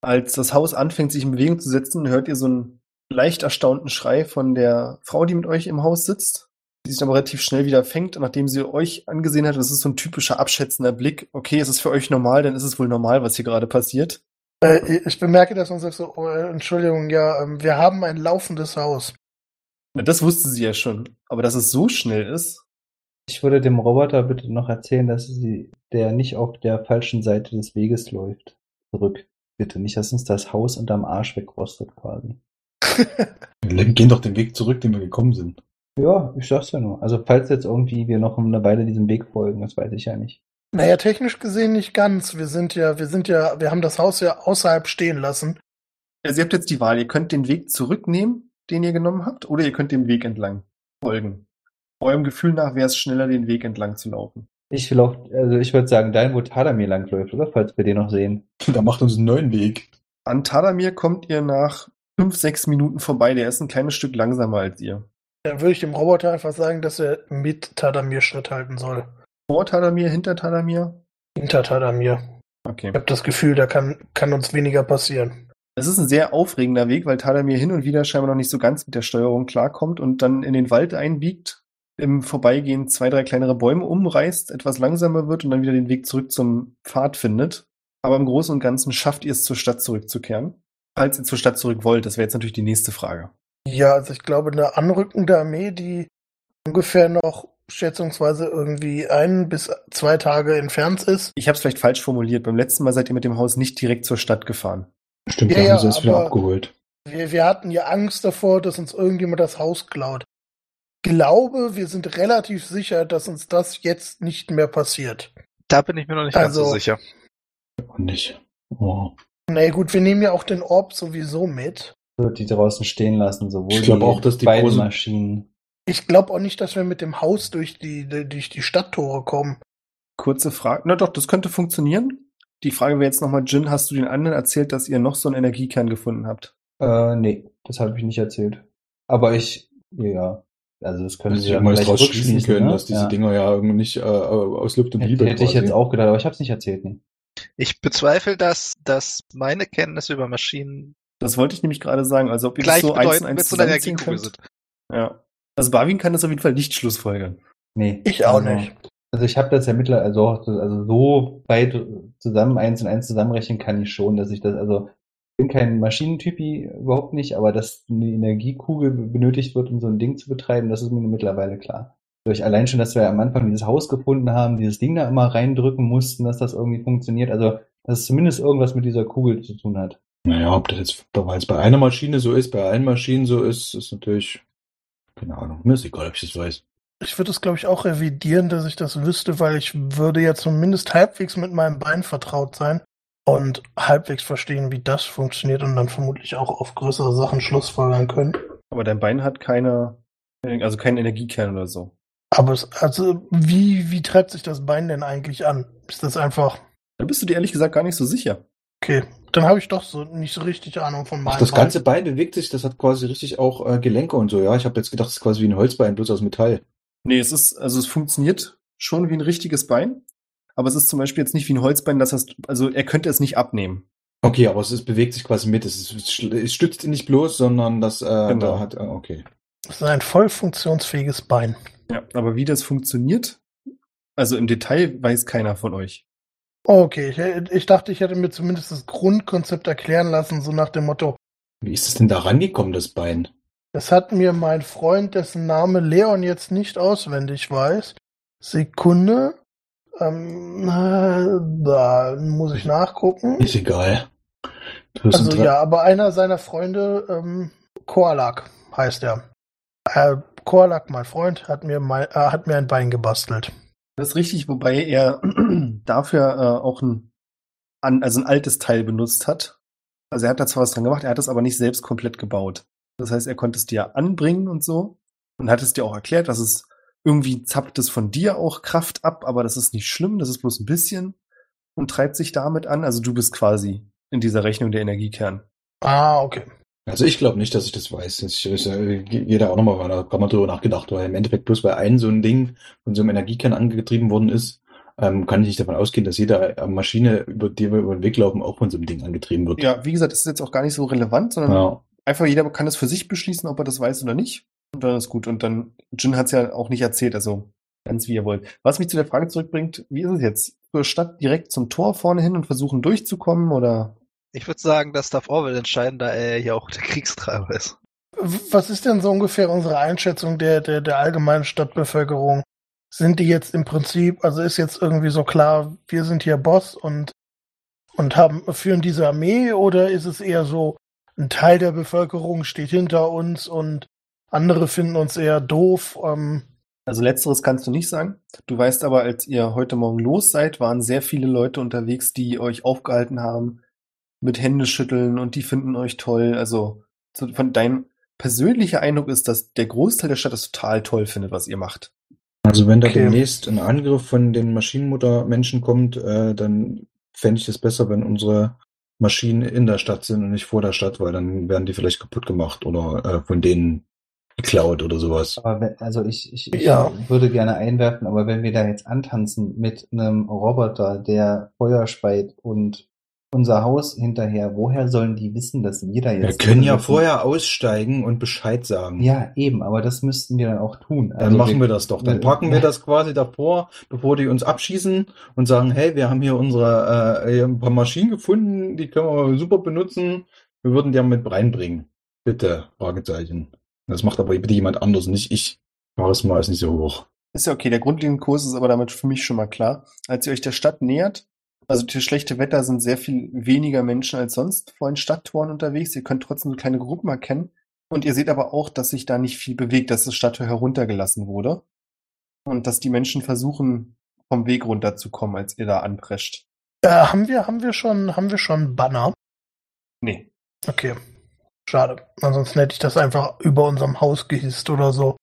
Als das Haus anfängt, sich in Bewegung zu setzen, hört ihr so einen leicht erstaunten Schrei von der Frau, die mit euch im Haus sitzt. Die sich aber relativ schnell wieder fängt, nachdem sie euch angesehen hat. Das ist so ein typischer abschätzender Blick. Okay, es ist für euch normal, dann ist es wohl normal, was hier gerade passiert.
Äh, ich bemerke das und sage so, oh, äh, Entschuldigung, ja, ähm, wir haben ein laufendes Haus.
Na, Das wusste sie ja schon. Aber dass es so schnell ist,
Ich würde dem Roboter bitte noch erzählen, dass sie, der nicht auf der falschen Seite des Weges läuft. Zurück. Bitte nicht, dass uns das Haus unterm Arsch wegrostet quasi.
Wir gehen doch den Weg zurück, den wir gekommen sind.
Ja, ich sag's ja nur. Also falls jetzt irgendwie wir noch eine Weile diesem Weg folgen, das weiß ich ja nicht.
Naja, technisch gesehen nicht ganz. Wir sind ja, wir sind ja, wir haben das Haus ja außerhalb stehen lassen.
Also ihr habt jetzt die Wahl, ihr könnt den Weg zurücknehmen, den ihr genommen habt, oder ihr könnt dem Weg entlang folgen. Eurem Gefühl nach wäre es schneller, den Weg entlang zu laufen.
Ich will auch, also ich würde sagen, dahin, wo Tadamir langläuft, oder? Falls wir den noch sehen.
Da macht uns einen neuen Weg.
An Tadamir kommt ihr nach fünf, sechs Minuten vorbei. Der ist ein kleines Stück langsamer als ihr.
Dann würde ich dem Roboter einfach sagen, dass er mit Tadamir Schritt halten soll.
Vor Tadamir, hinter Tadamir?
Hinter Tadamir.
Okay.
Ich habe das Gefühl, da kann, kann uns weniger passieren.
Es ist ein sehr aufregender Weg, weil Tadamir hin und wieder scheinbar noch nicht so ganz mit der Steuerung klarkommt und dann in den Wald einbiegt, im Vorbeigehen zwei, drei kleinere Bäume umreißt, etwas langsamer wird und dann wieder den Weg zurück zum Pfad findet. Aber im Großen und Ganzen schafft ihr es, zur Stadt zurückzukehren. Falls ihr zur Stadt zurück wollt, das wäre jetzt natürlich die nächste Frage.
Ja, also ich glaube, eine anrückende Armee, die ungefähr noch schätzungsweise irgendwie ein bis zwei Tage entfernt ist.
Ich habe es vielleicht falsch formuliert. Beim letzten Mal seid ihr mit dem Haus nicht direkt zur Stadt gefahren.
Stimmt,
Ja,
wir
ja,
haben sie jetzt wieder
aber-
abgeholt.
Wir, wir hatten ja Angst davor, dass uns irgendjemand das Haus klaut. Glaube, wir sind relativ sicher, dass uns das jetzt nicht mehr passiert.
Da bin ich mir noch nicht ganz
Also-
so sicher.
Und nicht. Oh.
Na nee, gut, wir nehmen ja auch den Orb sowieso mit.
Wird die draußen stehen lassen, sowohl
Ich glaube
die
auch, dass die
beiden Maschinen.
Ich glaube auch nicht, dass wir mit dem Haus durch die, durch die Stadttore kommen.
Kurze Frage. Na doch, das könnte funktionieren. Die Frage wäre jetzt nochmal, Jin, hast du den anderen erzählt, dass ihr noch so einen Energiekern gefunden habt?
Äh, nee, das habe ich nicht erzählt. Aber ich, ja, also das können Sie
ich
ja
mal
vielleicht
draus schließen können,
ne?
dass diese
ja.
Dinger ja irgendwie nicht äh, aus Luft und
Hätte,
Liebe
hätte ich
quasi.
jetzt auch gedacht, aber ich habe es nicht erzählt. Nee.
Ich bezweifle, dass, dass meine Kenntnisse über Maschinen
Das wollte ich nämlich gerade sagen. Also ob ihr das so eins und eins
mit so einer Energiekugel
könnt.
sind.
Ja. Also Barwin kann das auf jeden Fall nicht schlussfolgern.
Nee.
Ich auch
also,
nicht.
Also ich habe das ja mittlerweile, also, also so weit zusammen, eins und eins zusammenrechnen kann ich schon, dass ich das, also ich bin kein Maschinentypi, überhaupt nicht, aber dass eine Energiekugel benötigt wird, um so ein Ding zu betreiben, das ist mir mittlerweile klar. Durch allein schon, dass wir am Anfang dieses Haus gefunden haben, dieses Ding da immer reindrücken mussten, dass das irgendwie funktioniert, also dass es zumindest irgendwas mit dieser Kugel zu tun hat.
Naja, ob das jetzt, bei einer Maschine so ist, bei allen Maschinen so ist, ist natürlich, keine Ahnung. Mir ist egal, ob ich das weiß.
Ich würde es, glaube ich, auch revidieren, dass ich das wüsste, weil ich würde ja zumindest halbwegs mit meinem Bein vertraut sein und halbwegs verstehen, wie das funktioniert und dann vermutlich auch auf größere Sachen schlussfolgern können.
Aber dein Bein hat keine, also keinen Energiekern oder so.
Aber es, also, wie, wie treibt sich das Bein denn eigentlich an? Ist das einfach,
Da bist du dir ehrlich gesagt gar nicht so sicher.
okay, dann habe ich doch so nicht so richtig Ahnung von meinem
Ach, das
Bein.
ganze Bein bewegt sich, das hat quasi richtig auch äh, Gelenke und so, ja. Ich habe jetzt gedacht, das ist quasi wie ein Holzbein, bloß aus Metall.
Nee, es ist, also es funktioniert schon wie ein richtiges Bein. Aber es ist zum Beispiel jetzt nicht wie ein Holzbein, das heißt, also er könnte es nicht abnehmen.
Okay, aber es, ist, bewegt sich quasi mit. Es, ist, es es stützt ihn nicht bloß, sondern das äh,
Genau.
da hat, äh, okay.
Das ist ein voll funktionsfähiges Bein.
Ja, aber wie das funktioniert, also im Detail weiß keiner von euch.
Okay, ich, ich dachte, ich hätte mir zumindest das Grundkonzept erklären lassen, so nach dem Motto,
Wie ist es denn da rangekommen, das Bein?
Das hat mir mein Freund, dessen Name Leon jetzt nicht auswendig weiß. Sekunde. Ähm, äh, da muss ich nachgucken.
Ist egal.
Also ja, aber einer seiner Freunde, ähm, Koalak heißt er. Äh, Koalak, mein Freund, hat mir, mein, äh, hat mir ein Bein gebastelt.
Das ist richtig, wobei er dafür äh, auch ein, an, also ein altes Teil benutzt hat. Also er hat da zwar was dran gemacht, er hat es aber nicht selbst komplett gebaut. Das heißt, er konnte es dir anbringen und so und hat es dir auch erklärt, dass es irgendwie zappt es von dir auch Kraft ab, aber das ist nicht schlimm, das ist bloß ein bisschen und treibt sich damit an. Also du bist quasi in dieser Rechnung der Energiekern.
Ah, okay.
Also ich glaube nicht, dass ich das weiß. Ich, ich, äh, jeder auch nochmal, da kann man drüber nachgedacht, weil im Endeffekt bloß weil ein so ein Ding von so einem Energiekern angetrieben worden ist, ähm, kann ich nicht davon ausgehen, dass jede äh, Maschine, über die wir über den Weg laufen, auch von so einem Ding angetrieben wird.
Ja, wie gesagt, das ist jetzt auch gar nicht so relevant, sondern
Ja.
einfach jeder kann es für sich beschließen, ob er das weiß oder nicht. Und dann ist gut. Und dann, Jin hat es ja auch nicht erzählt, also ganz wie ihr wollt. Was mich zu der Frage zurückbringt, wie ist es jetzt? Zur Stadt direkt zum Tor vorne hin und versuchen durchzukommen oder?
Ich würde sagen, das darf Orwell entscheiden, da er ja auch der Kriegstreiber ist.
Was ist denn so ungefähr unsere Einschätzung der, der, der allgemeinen Stadtbevölkerung? Sind die jetzt im Prinzip, also ist jetzt irgendwie so klar, wir sind hier Boss und, und haben, führen diese Armee oder ist es eher so, ein Teil der Bevölkerung steht hinter uns und andere finden uns eher doof? Ähm,
Also letzteres kannst du nicht sagen. Du weißt aber, als ihr heute Morgen los seid, waren sehr viele Leute unterwegs, die euch aufgehalten haben mit Händeschütteln und die finden euch toll. Also so von dein persönlicher Eindruck ist, dass der Großteil der Stadt das total toll findet, was ihr macht.
Also wenn da
Okay.
demnächst ein Angriff von den Maschinenmuttermenschen kommt, äh, dann fände ich es besser, wenn unsere Maschinen in der Stadt sind und nicht vor der Stadt, weil dann werden die vielleicht kaputt gemacht oder äh, von denen geklaut oder sowas.
Aber wenn, also ich, ich, ich
Ja.
würde gerne einwerfen, aber wenn wir da jetzt antanzen mit einem Roboter, der Feuer speit und unser Haus hinterher, woher sollen die wissen, dass wir da
Wir
jetzt
können
drin
ja
sitzen?
vorher aussteigen und Bescheid sagen.
Ja, eben, aber das müssten wir dann auch tun.
Dann machen wir das doch. Dann
wir-
packen wir das quasi davor, bevor die uns abschießen und sagen, hey, wir haben hier unsere äh, ein paar Maschinen gefunden, die können wir super benutzen. Wir würden die mit reinbringen. Bitte, Fragezeichen. Das macht aber bitte jemand anderes, nicht ich. Charisma ist nicht so hoch.
Ist ja okay, der grundlegende Kurs ist aber damit für mich schon mal klar. Als ihr euch der Stadt nähert, also durch schlechte Wetter sind sehr viel weniger Menschen als sonst vor den Stadttoren unterwegs. Ihr könnt trotzdem so kleine Gruppen erkennen. Und ihr seht aber auch, dass sich da nicht viel bewegt, dass das Stadttor heruntergelassen wurde. Und dass die Menschen versuchen, vom Weg runterzukommen, als ihr da anprescht.
äh, haben wir, haben wir schon, haben wir schon Banner?
Nee.
Okay. Schade. Ansonsten hätte ich das einfach über unserem Haus gehisst oder so.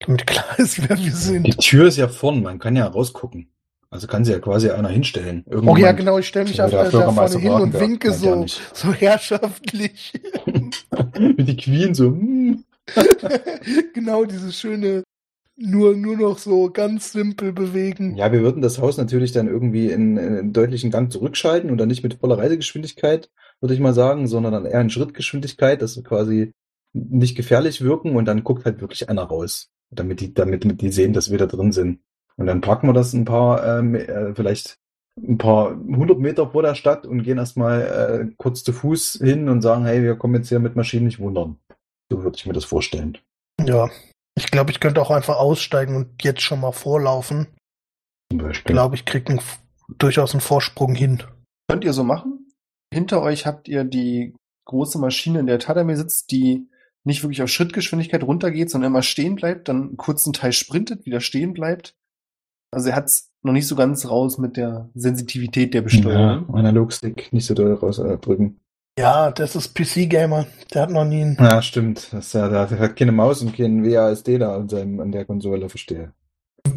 Damit klar ist, wer wir
Die
sind.
Tür ist ja vorn, man kann ja rausgucken. Also kann sie ja quasi einer hinstellen.
Oh ja,
Irgendjemand-
genau, ich stelle mich auf
der
da vorne hin und winke so, so herrschaftlich.
Mit die Queen so, hm.
genau, dieses schöne, nur, nur noch so ganz simpel bewegen.
Ja, wir würden das Haus natürlich dann irgendwie in, in einen deutlichen Gang zurückschalten und dann nicht mit voller Reisegeschwindigkeit, würde ich mal sagen, sondern dann eher in Schrittgeschwindigkeit, dass wir quasi nicht gefährlich wirken und dann guckt halt wirklich einer raus, damit die, damit die sehen, dass wir da drin sind. Und dann parken wir das ein paar, ähm, äh, vielleicht ein paar hundert Meter vor der Stadt und gehen erstmal äh, kurz zu Fuß hin und sagen, hey, wir kommen jetzt hier mit Maschinen nicht wundern. So würde ich mir das vorstellen.
Ja. Ich glaube, ich könnte auch einfach aussteigen und jetzt schon mal vorlaufen.
Zum
Ich
Beispiel.
glaube, ich kriege durchaus einen Vorsprung hin.
Könnt ihr so machen? Hinter euch habt ihr die große Maschine, in der Tadamir sitzt, die nicht wirklich auf Schrittgeschwindigkeit runtergeht, sondern immer stehen bleibt, dann einen kurzen Teil sprintet, wieder stehen bleibt. Also er hat's noch nicht so ganz raus mit der Sensitivität der
Ja,
Besteuerung.
Analogstick nicht so doll rausdrücken.
Ja, das ist PC-Gamer. Der hat noch nie einen.
Ja, stimmt. Das, ist ja- der hat keine Maus und kein WASD da an, seinem, an der Konsole, verstehe.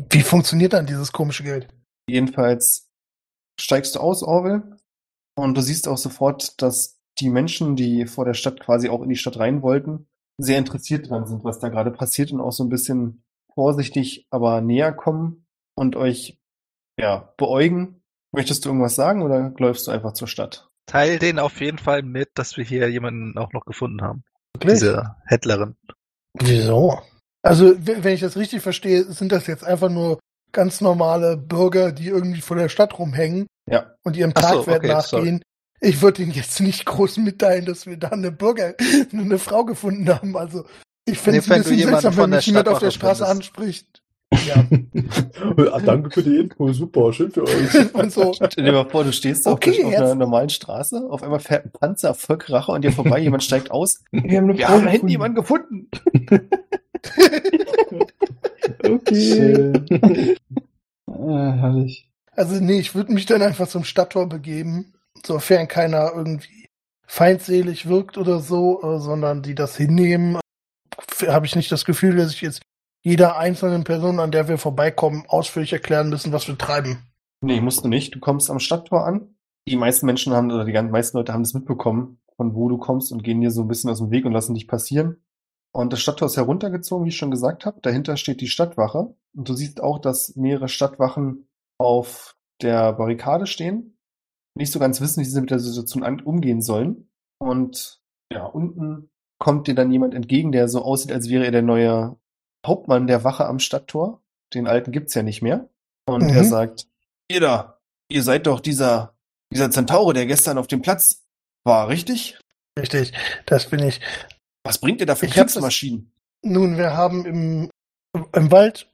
Wie funktioniert dann dieses komische Geld?
Jedenfalls steigst du aus, Orwell, und du siehst auch sofort, dass die Menschen, die vor der Stadt quasi auch in die Stadt rein wollten, sehr interessiert dran sind, was da gerade passiert und auch so ein bisschen vorsichtig, aber näher kommen und euch ja beäugen. Möchtest du irgendwas sagen oder läufst du einfach zur Stadt?
Teil denen auf jeden Fall mit, dass wir hier jemanden auch noch gefunden haben.
Wirklich?
Diese Händlerin.
Wieso? Also, wenn ich das richtig verstehe, sind das jetzt einfach nur ganz normale Bürger, die irgendwie vor der Stadt rumhängen
Ja.
und ihrem
Ach so,
Tagwert
okay,
nachgehen. Ich würde ihnen jetzt nicht groß mitteilen, dass wir da eine Bürger, eine Frau gefunden haben. Also, ich finde
Nee,
es ein
wenn du
bisschen seltsam, wenn mich jemand auf der Straße
findest.
anspricht. Ja,
ah, danke für die Info, super, schön für euch.
und so.
Stell dir mal vor, du stehst
Okay,
auf, der, auf einer normalen Straße, auf einmal fährt ein Panzer Volk Rache an dir vorbei, jemand steigt aus.
Wir haben
Wir haben da hinten
gefunden.
jemanden gefunden.
Okay. ah, herrlich.
Also nee, ich würde mich dann einfach zum Stadttor begeben, sofern keiner irgendwie feindselig wirkt oder so, äh, sondern die das hinnehmen. Habe ich nicht das Gefühl, dass ich jetzt jeder einzelnen Person, an der wir vorbeikommen, ausführlich erklären müssen, was wir treiben.
Nee, musst du nicht. Du kommst am Stadttor an. Die meisten Menschen haben, oder die meisten Leute haben das mitbekommen, von wo du kommst und gehen dir so ein bisschen aus dem Weg und lassen dich passieren. Und das Stadttor ist heruntergezogen, wie ich schon gesagt habe. Dahinter steht die Stadtwache. Und du siehst auch, dass mehrere Stadtwachen auf der Barrikade stehen. Nicht so ganz wissen, wie sie mit der Situation umgehen sollen. Und ja, unten kommt dir dann jemand entgegen, der so aussieht, als wäre er der neue Hauptmann der Wache am Stadttor. Den alten gibt's ja nicht mehr. Und
Mhm.
er sagt, ihr da, ihr seid doch dieser, dieser Zentaure, der gestern auf dem Platz war, richtig?
Richtig, das bin ich.
Was bringt ihr da für Kriegsmaschinen?
Nun, wir haben im, im Wald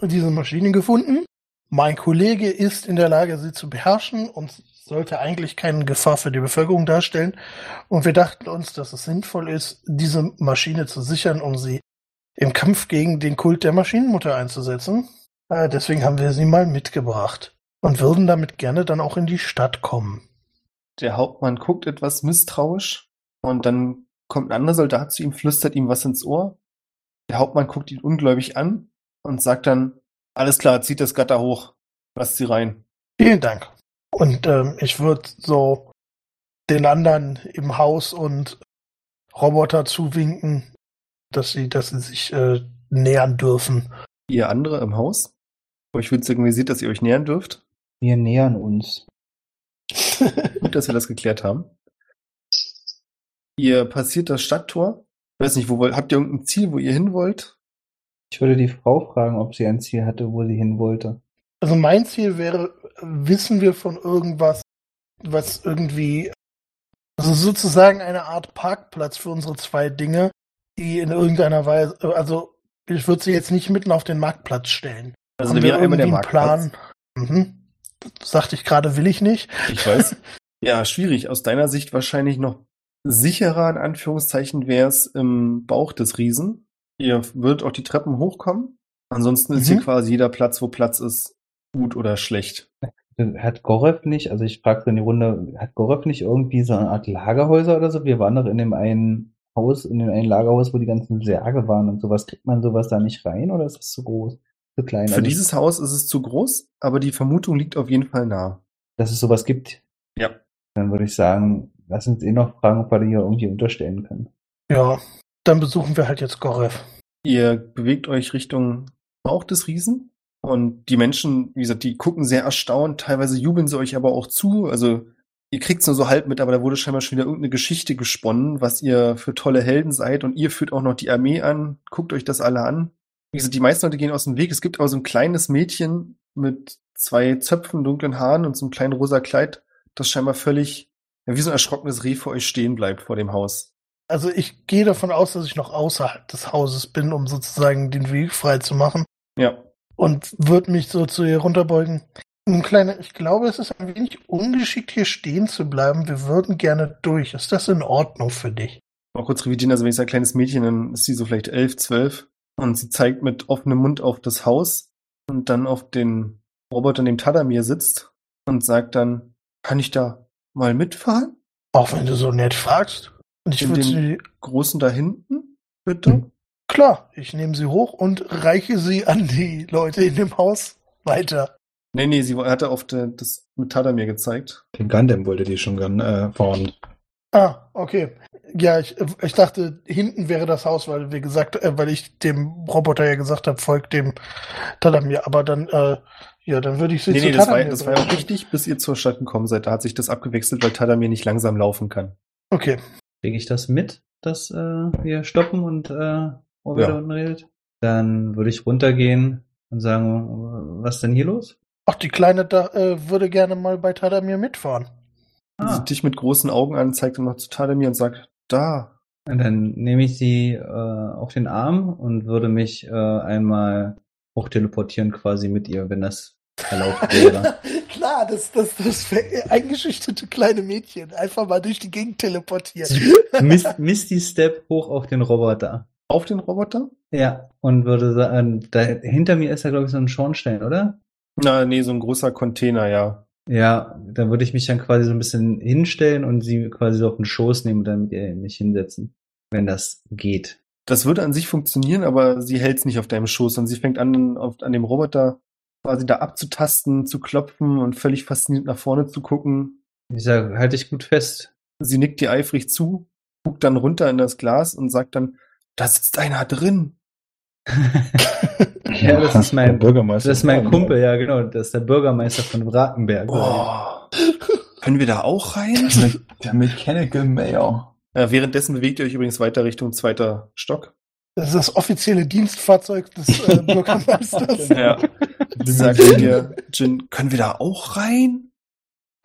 diese Maschine gefunden. Mein Kollege ist in der Lage, sie zu beherrschen und sollte eigentlich keine Gefahr für die Bevölkerung darstellen. Und wir dachten uns, dass es sinnvoll ist, diese Maschine zu sichern, um sie im Kampf gegen den Kult der Maschinenmutter einzusetzen. Äh, deswegen haben wir sie mal mitgebracht und würden damit gerne dann auch in die Stadt kommen.
Der Hauptmann guckt etwas misstrauisch und dann kommt ein anderer Soldat zu ihm, flüstert ihm was ins Ohr. Der Hauptmann guckt ihn ungläubig an und sagt dann, alles klar, zieht das Gatter hoch, lasst sie rein.
Vielen Dank. Und ähm, ich würde so den anderen im Haus und Roboter zuwinken, dass sie, dass sie sich äh, nähern dürfen.
Ihr andere im Haus, euch wird signalisiert, dass ihr euch nähern dürft.
Wir nähern uns.
Gut, dass wir das geklärt haben. Ihr passiert das Stadttor. Ich weiß nicht, wo wollt, habt ihr irgendein Ziel, wo ihr hin wollt?
Ich würde die Frau fragen, ob sie ein Ziel hatte, wo sie hin wollte.
Also mein Ziel wäre, wissen wir von irgendwas, was irgendwie, also sozusagen eine Art Parkplatz für unsere zwei Dinge, die in irgendeiner Weise, also ich würde sie jetzt nicht mitten auf den Marktplatz stellen.
Also
Haben
wäre einmal der Marktplatz.
Mhm. Sagte ich gerade, will ich nicht.
Ich weiß. ja, schwierig. Aus deiner Sicht wahrscheinlich noch sicherer, in Anführungszeichen, wäre es im Bauch des Riesen. Ihr würdet auch die Treppen hochkommen. Ansonsten ist
Mhm.
hier quasi jeder Platz, wo Platz ist, gut oder schlecht.
hat Gorev nicht, also ich fragte in die Runde, hat Gorev nicht irgendwie so eine Art Lagerhäuser oder so? Wir waren doch in dem einen Haus, in dem einen Lagerhaus, wo die ganzen Särge waren und sowas. Kriegt man sowas da nicht rein oder ist das zu groß? Zu klein?
Für
Also,
dieses Haus ist es zu groß, aber die Vermutung liegt auf jeden Fall nah.
dass es sowas gibt,
Ja.
dann würde ich sagen, lass uns eh noch fragen, ob wir die hier irgendwie unterstellen können.
Ja, dann besuchen wir halt jetzt Gorev.
Ihr bewegt euch Richtung Bauch des Riesen und die Menschen, wie gesagt, die gucken sehr erstaunt, teilweise jubeln sie euch aber auch zu. Also ihr kriegt es nur so halb mit, aber da wurde scheinbar schon wieder irgendeine Geschichte gesponnen, was ihr für tolle Helden seid und ihr führt auch noch die Armee an. Guckt euch das alle an. Wie gesagt, die meisten Leute gehen aus dem Weg. Es gibt aber so ein kleines Mädchen mit zwei Zöpfen, dunklen Haaren und so einem kleinen rosa Kleid, das scheinbar völlig ja, wie so ein erschrockenes Reh vor euch stehen bleibt vor dem Haus.
Also ich gehe davon aus, dass ich noch außerhalb des Hauses bin, um sozusagen den Weg frei zu machen.
Ja,
und würde mich so zu ihr runterbeugen. Nun, Kleine, ich glaube, es ist ein wenig ungeschickt, hier stehen zu bleiben. Wir würden gerne durch. Ist das in Ordnung für dich?
mal kurz revidieren, also wenn ich sage kleines Mädchen, dann ist sie so vielleicht elf, zwölf und sie zeigt mit offenem Mund auf das Haus und dann auf den Roboter, in dem Tadamir sitzt und sagt dann, kann ich da mal mitfahren?
Auch wenn du so nett fragst. Und ich würde sie,
Großen da hinten, bitte?
klar, ich nehme sie hoch und reiche sie an die Leute in dem Haus weiter.
Nee, nee, sie hatte auf der, das mit Tadamir gezeigt.
Den Gundam wollte die schon gern äh, fahren.
Ah, okay. Ja, ich, ich dachte, hinten wäre das Haus, weil wir gesagt, äh, weil ich dem Roboter ja gesagt habe, folgt dem Talamir. Aber dann, äh, ja, dann würde ich sie
Nee,
zu
nee, das war, das war ja auch richtig, bis ihr zur Stadt gekommen seid. Da hat sich das abgewechselt, weil Tadamir nicht langsam laufen kann.
Okay.
Kriege ich das mit, dass äh, wir stoppen und äh, Obi
Ja.
da unten redet? Dann würde ich runtergehen und sagen, was denn hier los?
Ach, die Kleine da, äh, würde gerne mal bei Tadamir mitfahren.
Sie dich mit großen Augen an, zeigt immer zu Tadamir und sagt, da.
Und dann nehme ich sie äh, auf den Arm und würde mich äh, einmal hochteleportieren quasi mit ihr, wenn das erlaubt wäre.
Klar, das, das, das eingeschüchterte kleine Mädchen. Einfach mal durch die Gegend teleportieren.
Mist, Misty Step hoch auf den Roboter.
Auf den Roboter?
Ja, und würde sagen, da, hinter mir ist da glaube ich so ein Schornstein, oder?
Na, nee, so ein großer Container, ja.
Ja, da würde ich mich dann quasi so ein bisschen hinstellen und sie quasi so auf den Schoß nehmen und dann mit ihr mich hinsetzen, wenn das geht.
Das würde an sich funktionieren, aber sie hält's nicht auf deinem Schoß und sie fängt an, auf, an dem Roboter quasi da abzutasten, zu klopfen und völlig fasziniert nach vorne zu gucken.
Ich sage, halte ich gut fest.
Sie nickt dir eifrig zu, guckt dann runter in das Glas und sagt dann, da sitzt einer drin.
Ja, das ist mein-
Der Bürgermeister.
Das ist mein Kumpel, ja genau, das ist der Bürgermeister von Bratenberg.
Boah. Können wir da auch rein?
Der Mechanical Mayor.
Äh, währenddessen bewegt ihr euch übrigens weiter Richtung zweiter Stock.
Das ist das offizielle Dienstfahrzeug des äh, Bürgermeisters.
Ja. Sagt ihr, Jin, können wir da auch rein?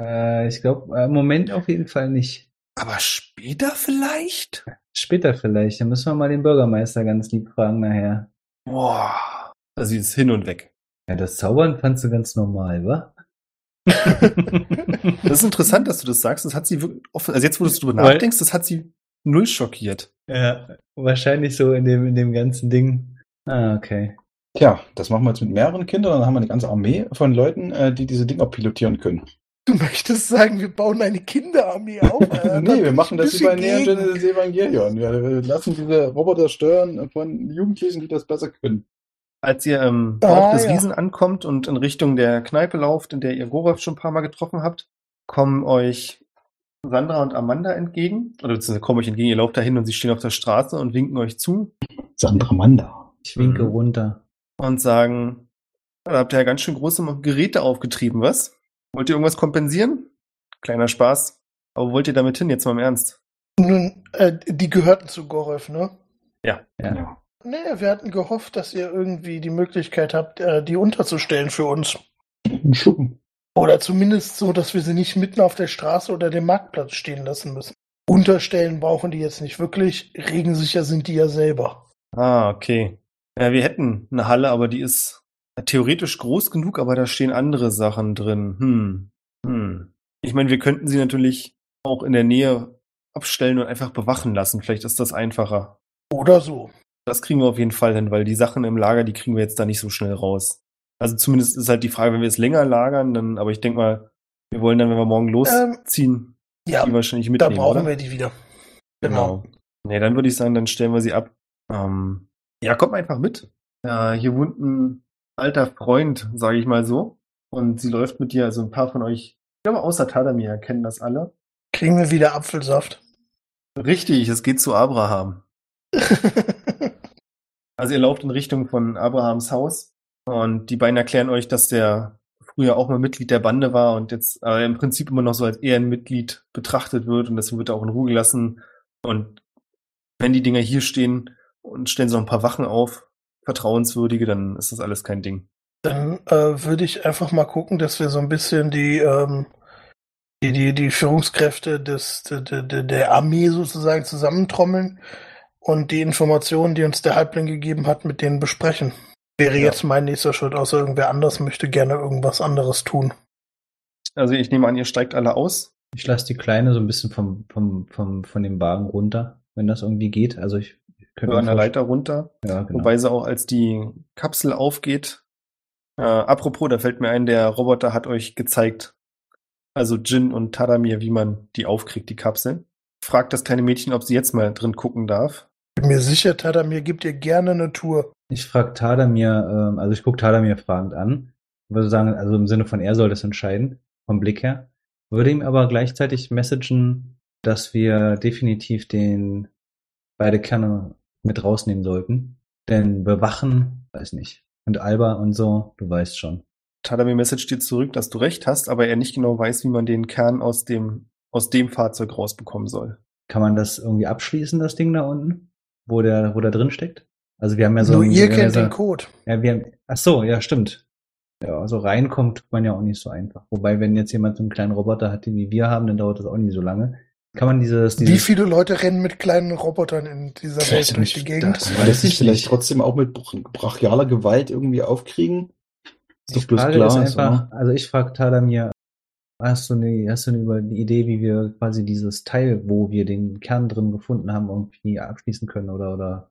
Äh, ich glaube, äh, im Moment auf jeden Fall nicht.
Aber später vielleicht?
Später vielleicht. Dann müssen wir mal den Bürgermeister ganz lieb fragen nachher.
Boah. Also sie ist hin und weg.
Ja, das Zaubern fandst du ganz normal, wa?
Das ist interessant, dass du das sagst. Das hat sie wirklich offen, also jetzt, wo du drüber
Weil-
nachdenkst, das hat sie null schockiert.
Ja, wahrscheinlich so in dem, in dem ganzen Ding. Ah, okay.
Tja, das machen wir jetzt mit mehreren Kindern. Dann haben wir eine ganze Armee von Leuten, äh, die diese Dinger pilotieren können.
Du möchtest sagen, wir bauen eine Kinderarmee auf? Äh,
nee, wir machen das wie bei Neon. Genesis Evangelion. Wir wir lassen diese Roboter steuern von Jugendlichen, die das besser können.
Als ihr im Bauch
Ah,
des
ja.
Riesen ankommt und in Richtung der Kneipe lauft, in der ihr Gorav schon ein paar Mal getroffen habt, kommen euch Sandra und Amanda entgegen. Oder beziehungsweise kommen euch entgegen, ihr lauft dahin und sie stehen auf der Straße und winken euch zu
Sandra Manda.
Ich winke
Mhm.
runter.
und sagen, da habt ihr ja ganz schön große Geräte aufgetrieben, was? Wollt ihr irgendwas kompensieren? Kleiner Spaß. Aber wo wollt ihr damit hin, jetzt mal im Ernst?
Nun, äh, die gehörten zu Gorev, ne?
Ja.
Nee, wir hatten gehofft, dass ihr irgendwie die Möglichkeit habt, äh, die unterzustellen für uns.
Ein Schuppen.
Oder zumindest so, dass wir sie nicht mitten auf der Straße oder dem Marktplatz stehen lassen müssen. Unterstellen brauchen die jetzt nicht wirklich. Regensicher sind die ja selber.
Ah, okay. Ja, wir hätten eine Halle, aber die ist theoretisch groß genug, aber da stehen andere Sachen drin. Hm. Hm. Ich meine, wir könnten sie natürlich auch in der Nähe abstellen und einfach bewachen lassen. Vielleicht ist das einfacher.
Oder so.
Das kriegen wir auf jeden Fall hin, weil die Sachen im Lager, die kriegen wir jetzt da nicht so schnell raus. Also zumindest ist halt die Frage, wenn wir es länger lagern, dann, aber ich denke mal, wir wollen dann, wenn wir morgen losziehen,
Ja,
die wahrscheinlich
da
mitnehmen,
brauchen
oder?
wir die wieder. Genau.
Nee, dann würde ich sagen, dann stellen wir sie ab. Ähm, ja, kommt einfach mit. Ja, hier wohnt ein alter Freund, sage ich mal so. Und sie läuft mit dir, also ein paar von euch, ich glaube außer Tadamir kennen das alle.
Kriegen wir wieder Apfelsaft.
Richtig, es geht zu Abraham. Also ihr lauft in Richtung von Abrahams Haus und die beiden erklären euch, dass der früher auch mal Mitglied der Bande war und jetzt äh, im Prinzip immer noch so als Ehrenmitglied betrachtet wird und deswegen wird er auch in Ruhe gelassen. Und wenn die Dinger hier stehen und stellen noch ein paar Wachen auf, vertrauenswürdige, dann ist das alles kein Ding.
Dann äh, würde ich einfach mal gucken, dass wir so ein bisschen die, ähm, die, die, die Führungskräfte des, der, der, der Armee sozusagen zusammentrommeln und die Informationen, die uns der Halbling gegeben hat, mit denen besprechen. Wäre
Ja.
jetzt mein nächster Schritt, außer irgendwer anders möchte gerne irgendwas anderes tun.
Also ich nehme an, ihr steigt alle aus.
Ich lasse die Kleine so ein bisschen vom, vom, vom, von dem Wagen runter, wenn das irgendwie geht. Also ich, könnte
an der
vorstellen-
Leiter runter.
Ja, genau.
Wobei sie auch, als die Kapsel aufgeht, äh, apropos, da fällt mir ein, der Roboter hat euch gezeigt, also Jin und Tadamir, wie man die aufkriegt, die Kapsel. Fragt das kleine Mädchen, ob sie jetzt mal drin gucken darf.
Bin mir sicher, Tadamir gibt dir gerne eine Tour.
Ich frage Tadamir, ähm, also ich gucke Tadamir fragend an. Würde sagen, also im Sinne von er soll das entscheiden, vom Blick her. Würde ihm aber gleichzeitig messagen, dass wir definitiv den beide Kerne mit rausnehmen sollten. Denn bewachen, weiß nicht. Und Alba und so, du weißt schon.
Tadamir message dir zurück, dass du recht hast, aber er nicht genau weiß, wie man den Kern aus dem, aus dem Fahrzeug rausbekommen soll.
Kann man das irgendwie abschließen, das Ding da unten? Wo der, wo der drin steckt? Also wir haben ja so
Nur
ein-
ihr
ja
kennt den Code.
Ja, wir haben, ach so, ja, stimmt. Ja, so reinkommt tut man ja auch nicht so einfach. Wobei, wenn jetzt jemand so einen kleinen Roboter hat, den wie wir haben, dann dauert das auch nicht so lange. Kann man dieses, dieses
Wie viele Leute rennen mit kleinen Robotern in dieser
Weiß
Welt durch
nicht,
die Gegend?
das-
Kann das sich
ich
vielleicht trotzdem auch mit br- brachialer Gewalt irgendwie aufkriegen? Ist
Die
doch bloß
ist einfach, also ich frage Tadamir, hast du eine, hast du eine Idee, wie wir quasi dieses Teil, wo wir den Kern drin gefunden haben, irgendwie abschließen können oder, oder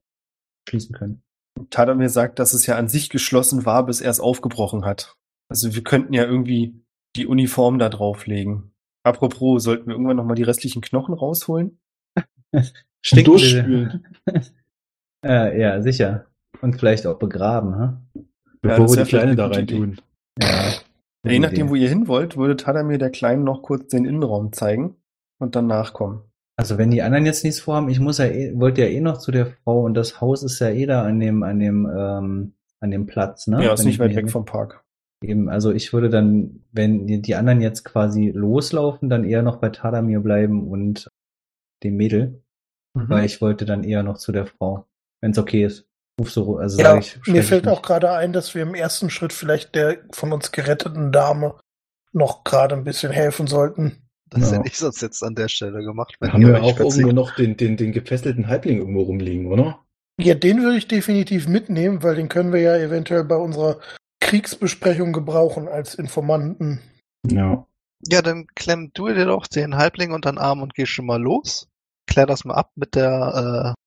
schließen können?
Tadamir sagt, dass es ja an sich geschlossen war, bis er es aufgebrochen hat. Also wir könnten ja irgendwie die Uniform da drauflegen. Apropos, sollten wir irgendwann nochmal die restlichen Knochen rausholen?
Stinkt
Durchspülen.
äh, ja, sicher. Und vielleicht auch begraben, ha?
Bevor
das
wir die Kleine da rein tun.
Ja.
Ja, je nachdem, wo ihr hin wollt, würde Tadamir der Kleinen noch kurz den Innenraum zeigen und dann nachkommen.
Also wenn die anderen jetzt nichts vorhaben, ich muss ja eh, wollte ja eh noch zu der Frau und das Haus ist ja eh da an dem, an dem, ähm, an dem Platz, ne?
ja, ist
Wenn
nicht
ich
weit weg vom Park.
Eben, also ich würde dann, wenn die, anderen jetzt quasi loslaufen, dann eher noch bei Tadamir bleiben und dem Mädel, weil ich wollte dann eher noch zu der Frau, wenn es okay ist. Ruf so, also
Ja,
sag ich,
mir fällt auch gerade ein, dass wir im ersten Schritt vielleicht der von uns geretteten Dame noch gerade ein bisschen helfen sollten.
Das
Ja.
hätte ich sonst jetzt an der Stelle gemacht.
Da
wenn
haben wir auch irgendwo noch den, den, den gefesselten Halbling irgendwo rumliegen, oder?
Ja, den würde ich definitiv mitnehmen, weil den können wir ja eventuell bei unserer Kriegsbesprechung gebrauchen als Informanten.
Ja.
Ja, dann klemm du dir doch den Halbling unter den Arm und geh schon mal los. Klär das mal ab mit der, äh,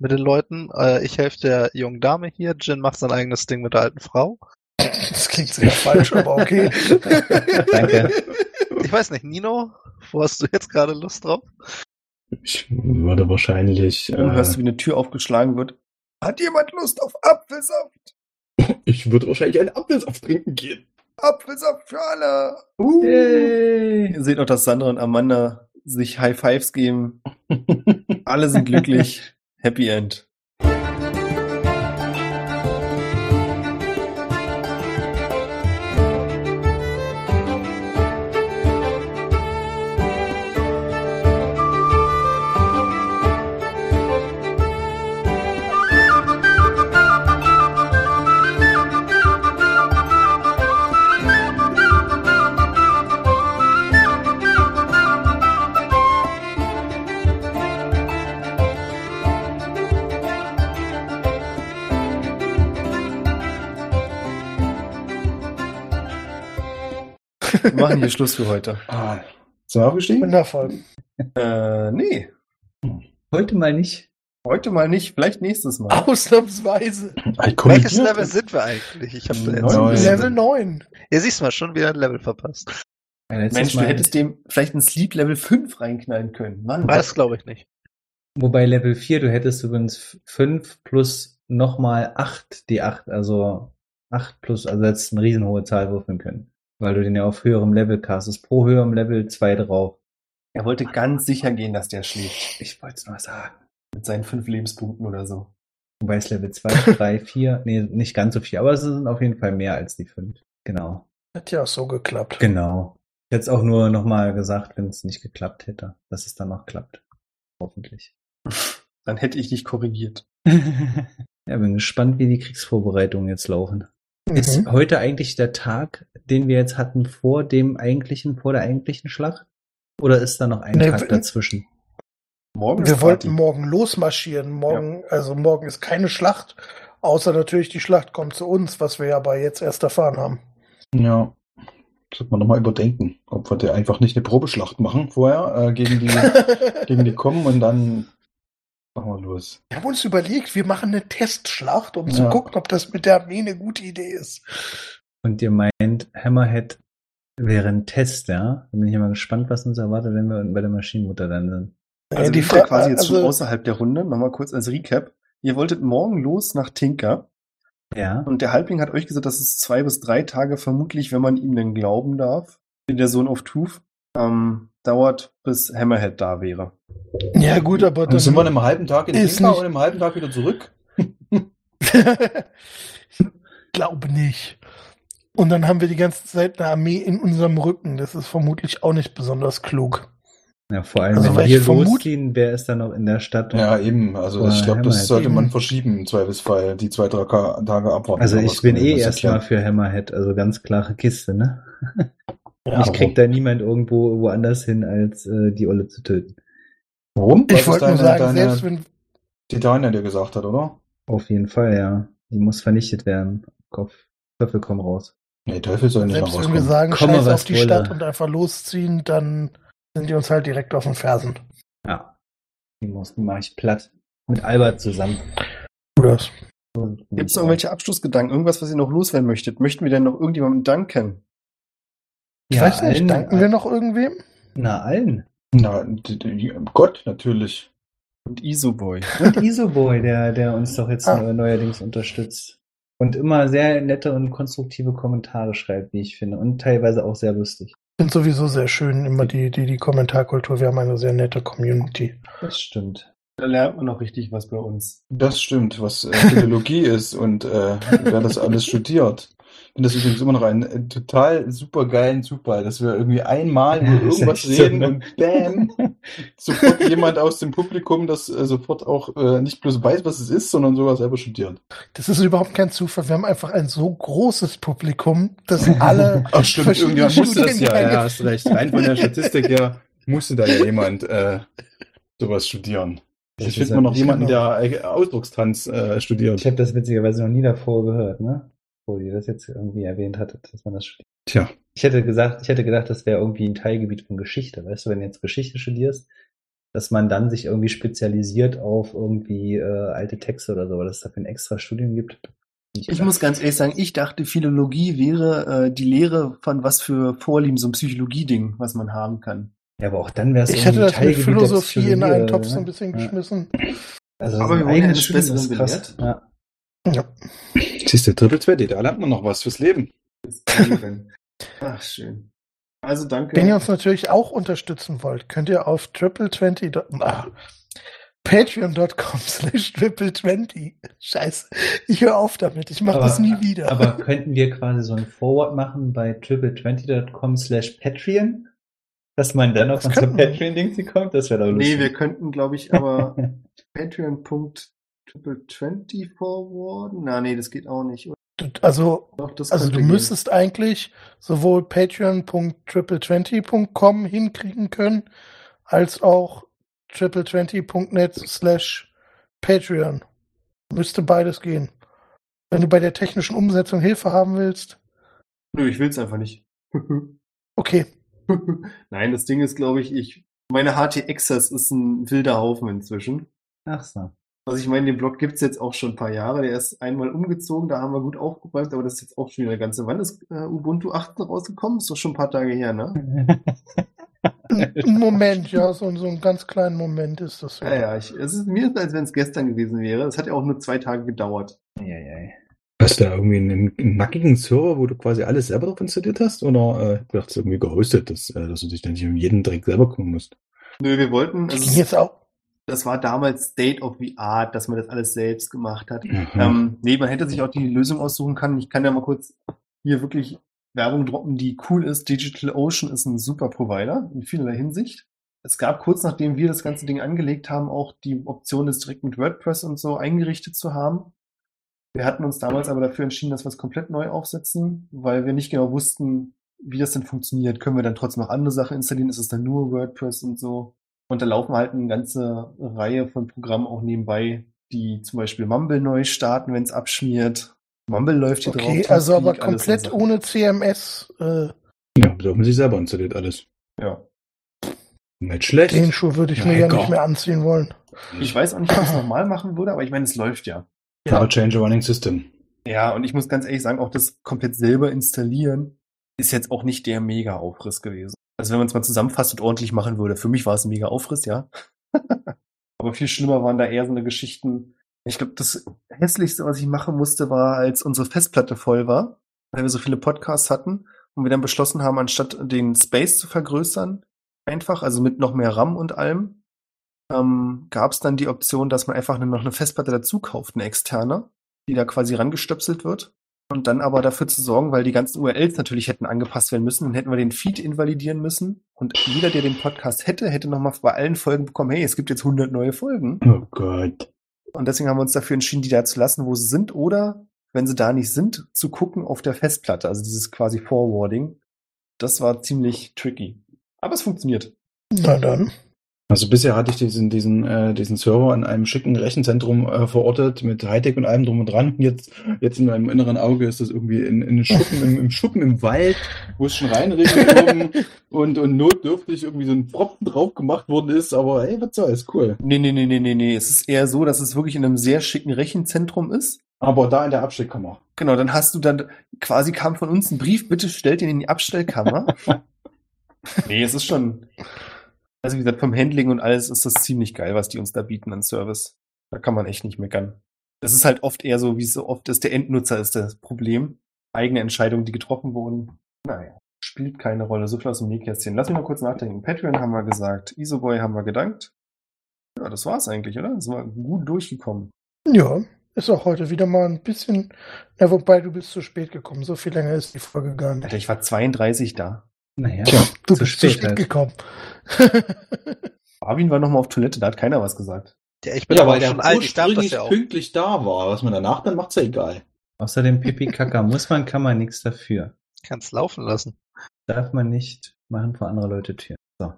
mit den Leuten. Äh, ich helfe der jungen Dame hier. Jin macht sein eigenes Ding mit der alten Frau.
Das klingt sehr falsch, aber okay.
Danke.
Ich weiß nicht, Nino, wo hast du jetzt gerade Lust drauf?
Ich würde wahrscheinlich.
Dann hörst du,
Äh,
wie eine Tür aufgeschlagen wird. Hat jemand Lust auf Apfelsaft?
Ich würde wahrscheinlich einen Apfelsaft trinken gehen.
Apfelsaft für alle!
Yay.
Ihr seht auch, dass Sandra und Amanda sich High Fives geben. Alle sind glücklich. Happy End. Wir machen hier Schluss für heute.
ah, sind wir aufgestiegen?
Wundervoll.
Äh, nee.
Heute mal nicht.
Heute mal nicht, vielleicht nächstes Mal.
Ausnahmsweise.
Welches. Level sind wir eigentlich? Ich habe
Neun.
Neun.
Level 9.
Ihr siehst mal schon wieder ein Level verpasst.
Ja,
Mensch, du
Mal-
hättest dem vielleicht ein Sleep Level 5 reinknallen können. Mann,
Das glaube ich nicht.
Wobei Level 4, du hättest übrigens 5 plus nochmal 8, die 8, also 8 plus, also jetzt eine riesenhohe Zahl würfeln können. Weil du den ja auf höherem Level castest. Pro höherem Level 2 drauf.
er wollte ganz sicher gehen, dass der schläft.
Ich wollte es nur sagen.
Mit seinen fünf Lebenspunkten oder so.
Wobei es Level 2, 3, 4, nee, nicht ganz so viel, aber es sind auf jeden Fall mehr als die 5. Genau.
Hat ja auch so geklappt.
Genau. Ich hätte es auch nur nochmal gesagt, wenn es nicht geklappt hätte, dass es dann noch klappt. Hoffentlich.
Dann hätte ich dich korrigiert.
ja, bin gespannt, wie die Kriegsvorbereitungen jetzt laufen. Ist
Mhm.
heute eigentlich der Tag, den wir jetzt hatten vor dem eigentlichen, vor der eigentlichen Schlacht? Oder ist da noch ein
Nee,
Tag dazwischen?
Morgen
Wir
ist
wollten morgen losmarschieren. Morgen, also morgen ist keine Schlacht, außer natürlich die Schlacht kommt zu uns, was wir ja aber jetzt erst erfahren haben.
Ja. Sollte man nochmal überdenken, ob wir da einfach nicht eine Probeschlacht machen vorher äh, gegen die gegen die kommen und dann machen wir los.
Wir haben uns überlegt, wir machen eine Testschlacht, um zu
Ja.
gucken, ob das mit der Armee eine gute Idee ist.
Und ihr meint, Hammerhead wäre ein Test, ja? Da bin ich ja mal gespannt, was uns erwartet, wenn wir bei der Maschinenmutter dann sind.
Also
die
die Fra
Fra-
quasi jetzt schon
also-
außerhalb der Runde. Nochmal kurz als Recap. Ihr wolltet morgen los nach Tinker
Ja.
und der Halbling hat euch gesagt, dass es zwei bis drei Tage vermutlich, wenn man ihm denn glauben darf, der Sohn of Truth, ähm, dauert, bis Hammerhead da wäre.
Ja, gut, aber
Dann sind wir in einem halben Tag in
nicht-
und im halben Tag wieder zurück.
ich glaube nicht. Und dann haben wir die ganze Zeit eine Armee in unserem Rücken. Das ist vermutlich auch nicht besonders klug.
Ja, vor allem,
Also,
wenn wir hier losziehen, wer ist dann noch in der Stadt?
Ja, eben. Also ich glaube, das sollte man
Eben.
verschieben im Zweifelsfall, die zwei, drei Tage abwarten.
Also ich bin eh erstmal für Hammerhead, also ganz klare Kiste, ne?
Ja,
ich krieg da niemand irgendwo woanders hin, als äh, die Olle zu töten.
Warum?
Ich wollte nur
deine-
sagen,
deine
selbst wenn
Titania dir gesagt hat, oder?
Auf jeden Fall, ja. Die muss vernichtet werden. Kopf, Köpfe kommen raus.
Nee, Teufel soll nicht
Selbst
noch
wenn wir
rauskommen.
sagen,
Komme,
scheiß auf die
wolle.
Stadt und einfach losziehen, dann sind die uns halt direkt auf den Fersen.
Ja. Die muss, die mache ich platt. Mit Albert zusammen.
Das.
Gibt es irgendwelche Abschlussgedanken? Irgendwas, was ihr noch loswerden möchtet? Möchten wir denn noch irgendjemandem danken?
Ich
Ja,
weiß nicht,
allen-
danken wir noch irgendwem?
Na, allen.
Na, Gott, natürlich.
Und Isoboy.
Und Isoboy, der, der uns doch jetzt
Ah.
neu- neuerdings unterstützt. Und immer sehr nette und konstruktive Kommentare schreibt, wie ich finde. Und teilweise auch sehr lustig.
Ich finde sowieso sehr schön, immer die, die, die Kommentarkultur. Wir haben eine sehr nette Community.
Das stimmt.
Da lernt man noch richtig was bei uns.
Das stimmt, was äh, Philologie ist und äh, wer das alles studiert. Finde das übrigens immer noch einen äh, total super geilen Zufall, dass wir irgendwie einmal über
Ja,
irgendwas
echt so,
reden
ne?
und bam, sofort jemand aus dem Publikum, das äh, sofort auch äh, nicht bloß weiß, was es ist, sondern sogar selber studiert.
Das ist überhaupt kein Zufall. Wir haben einfach ein so großes Publikum, dass alle
Ach stimmt, irgendjemand musste das ja, ja, hast recht. Rein von der Statistik her musste da ja jemand äh, sowas studieren. Ich finde mal noch jemanden, der äh, Ausdruckstanz äh, studiert.
Ich habe das witzigerweise noch nie davor gehört, ne? Wo ihr das jetzt irgendwie erwähnt hattet, dass man das studiert.
Tja,
Ich hätte gesagt, ich hätte gedacht, das wäre irgendwie ein Teilgebiet von Geschichte. Weißt du, wenn du jetzt Geschichte studierst, dass man dann sich irgendwie spezialisiert auf irgendwie äh, alte Texte oder so, weil es dafür ein extra Studium gibt.
Ich muss ganz ehrlich sagen, ich dachte, Philologie wäre äh, die Lehre von was für Vorlieben, so ein Psychologie-Ding, was man haben kann.
Ja, aber auch dann wäre es
Ich hätte das mit
Teilgebiet der
Philosophie in einen Topf so ein bisschen
Ja.
geschmissen.
Also
Aber wir Besseren
ist krass.
belehrt.
Ja.
Ja.
Siehst du, Triple 2 da lernt man noch was fürs Leben.
Ach, schön. Also danke.
Wenn ihr uns natürlich auch unterstützen wollt, könnt ihr auf triple20 ah, patreon.com slash triple20 Scheiße, ich höre auf damit, ich mache das nie wieder.
Aber könnten wir quasi so ein Forward machen bei triple20.com slash Patreon? Dass man dann auf unser. Patreon-Ding kommt? Das wäre doch lustig.
nee, wir könnten, glaube ich, aber patreon.triple20 forwarden. Na, nee, das geht auch nicht.
also,
Doch, das
also du
gehen.
müsstest eigentlich sowohl patreon.triple20.com hinkriegen können, als auch triple20.net slash Patreon. Müsste beides gehen. Wenn du bei der technischen Umsetzung Hilfe haben willst,
Nö, ich will's einfach nicht.
okay.
Nein, das Ding ist, glaube ich, ich, meine HTXers ist ein wilder Haufen inzwischen.
Ach so.
Also ich meine, den Blog gibt's jetzt auch schon ein paar Jahre. Der ist einmal umgezogen, da haben wir gut aufgeräumt, aber das ist jetzt auch schon wieder eine ganze. Wann ist äh, Ubuntu 18 rausgekommen? Ist doch schon ein paar Tage her, ne?
Ein Moment, ja, so, so einen ganz kleinen Moment ist das.
Ja, ja, ich, es ist mir, als wenn es gestern gewesen wäre. Es hat ja auch nur zwei Tage gedauert.
Eieiei.
Hast du da irgendwie einen, einen nackigen Server, wo du quasi alles selber drauf installiert hast? Oder äh, du hast irgendwie gehostet, dass, äh, dass du dich dann nicht um jeden Dreck selber kümmern musst?
Nö, wir wollten,
Das
also
ging jetzt auch.
Das war damals State of the Art, dass man das alles selbst gemacht hat.
Aha.
Ähm, nee, man hätte sich auch die Lösung aussuchen können. Ich kann ja mal kurz hier wirklich Werbung droppen, die cool ist. DigitalOcean ist ein super Provider in vielerlei Hinsicht. Es gab kurz nachdem wir das ganze Ding angelegt haben, auch die Option, das direkt mit WordPress und so eingerichtet zu haben. Wir hatten uns damals aber dafür entschieden, dass wir es komplett neu aufsetzen, weil wir nicht genau wussten, wie das denn funktioniert. Können wir dann trotzdem noch andere Sachen installieren? Ist es dann nur WordPress und so? Und da laufen halt eine ganze Reihe von Programmen auch nebenbei, die zum Beispiel Mumble neu starten, wenn es abschmiert. Mumble läuft hier
Okay,
drauf.
also aber komplett ohne CMS. Äh,
Ja, man sich selber installiert alles.
Ja.
Nicht schlecht.
den Schuh würde ich
Ja,
mir ja nicht mehr anziehen wollen.
Ich weiß auch nicht, ob ich es nochmal machen würde, aber ich meine, es läuft ja.
Never change a running system.
Ja, und ich muss ganz ehrlich sagen, auch das komplett selber installieren ist jetzt auch nicht der Mega-Aufriss gewesen. Also wenn man es mal zusammenfasst und ordentlich machen würde, für mich war es ein Mega-Aufriss, ja. Aber viel schlimmer waren da eher so eine Geschichten. Ich glaube, das hässlichste, was ich machen musste, war, als unsere Festplatte voll war, weil wir so viele Podcasts hatten und wir dann beschlossen haben, anstatt den Space zu vergrößern, einfach, also mit noch mehr RAM und allem, ähm, gab es dann die Option, dass man einfach noch eine Festplatte dazu kauft, eine externe, die da quasi rangestöpselt wird. Und dann aber dafür zu sorgen, weil die ganzen URLs natürlich hätten angepasst werden müssen, dann hätten wir den Feed invalidieren müssen. Und jeder, der den Podcast hätte, hätte nochmal bei allen Folgen bekommen, hey, es gibt jetzt 100 neue Folgen.
Oh Gott.
Und deswegen haben wir uns dafür entschieden, die da zu lassen, wo sie sind. Oder, wenn sie da nicht sind, zu gucken auf der Festplatte. Also dieses quasi Forwarding. Das war ziemlich tricky. Aber es funktioniert.
Na dann.
Also bisher hatte ich diesen, diesen, äh, diesen Server in einem schicken Rechenzentrum äh, verortet mit Hightech und allem drum und dran. Jetzt, jetzt in meinem inneren Auge ist das irgendwie in, in einem Schuppen, im, im Schuppen im Wald, wo es schon reinregnet und, und notdürftig irgendwie so ein Pfropfen drauf gemacht worden ist. Aber hey, was soll's, cool.
Nee, nee, nee, nee, nee, nee. Es ist eher so, dass es wirklich in einem sehr schicken Rechenzentrum ist.
Aber da in der Abstellkammer.
Genau, dann hast du dann, quasi kam von uns ein Brief, bitte stellt ihn in die Abstellkammer. nee, es ist schon, also wie gesagt, vom Handling und alles ist das ziemlich geil, was die uns da bieten an Service. Da kann man echt nicht meckern. Das ist halt oft eher so, wie es so oft ist, der Endnutzer ist das Problem. Eigene Entscheidungen, die getroffen wurden. Naja, spielt keine Rolle. So viel aus dem Nähkästchen. Lass mich mal kurz nachdenken. Patreon haben wir gesagt. Isoboy haben wir gedankt. Ja, das war's eigentlich, oder? Das war gut durchgekommen.
Ja, ist auch heute wieder mal ein bisschen. Ja, wobei du bist zu spät gekommen. So viel länger ist die Folge gar nicht.
Alter, ich war 32 da.
Naja,
Tja,
Du
zu
bist zu
spät
spät
halt.
gekommen.
Arvin war nochmal auf Toilette, da hat keiner was gesagt.
Ja, ich bin
Ja,
aber
weil
auch
der
schon alt, ich darf das ja auch.
pünktlich da war. Was man danach dann macht's ja egal.
Außerdem Pipi Kaka muss man, kann man nichts dafür.
Kannst laufen lassen.
Darf man nicht machen vor andere Leute Türen. So.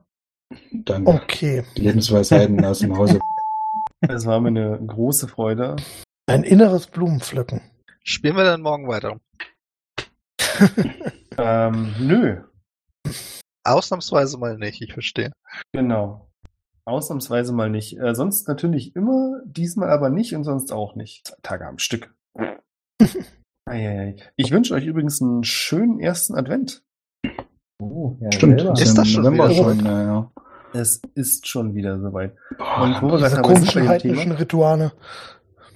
Danke.
Okay.
Lebensweisheiten aus dem Hause.
Es war mir eine große Freude.
Ein inneres Blumenpflücken.
Spielen wir dann morgen weiter.
Ähm, nö,
Ausnahmsweise mal nicht, ich verstehe.
genau. Ausnahmsweise mal nicht. Äh, sonst natürlich immer, diesmal aber nicht und sonst auch nicht. Zwei Tage am Stück. Eieiei. Ich wünsche euch übrigens einen schönen ersten Advent.
Oh, ja,
Stimmt.
selber.
Ist das schon
November
wieder
schon, ja, ja.
Es ist schon wieder soweit.
Boah,
Und wo wir
Diese komischen heidnischen Rituale.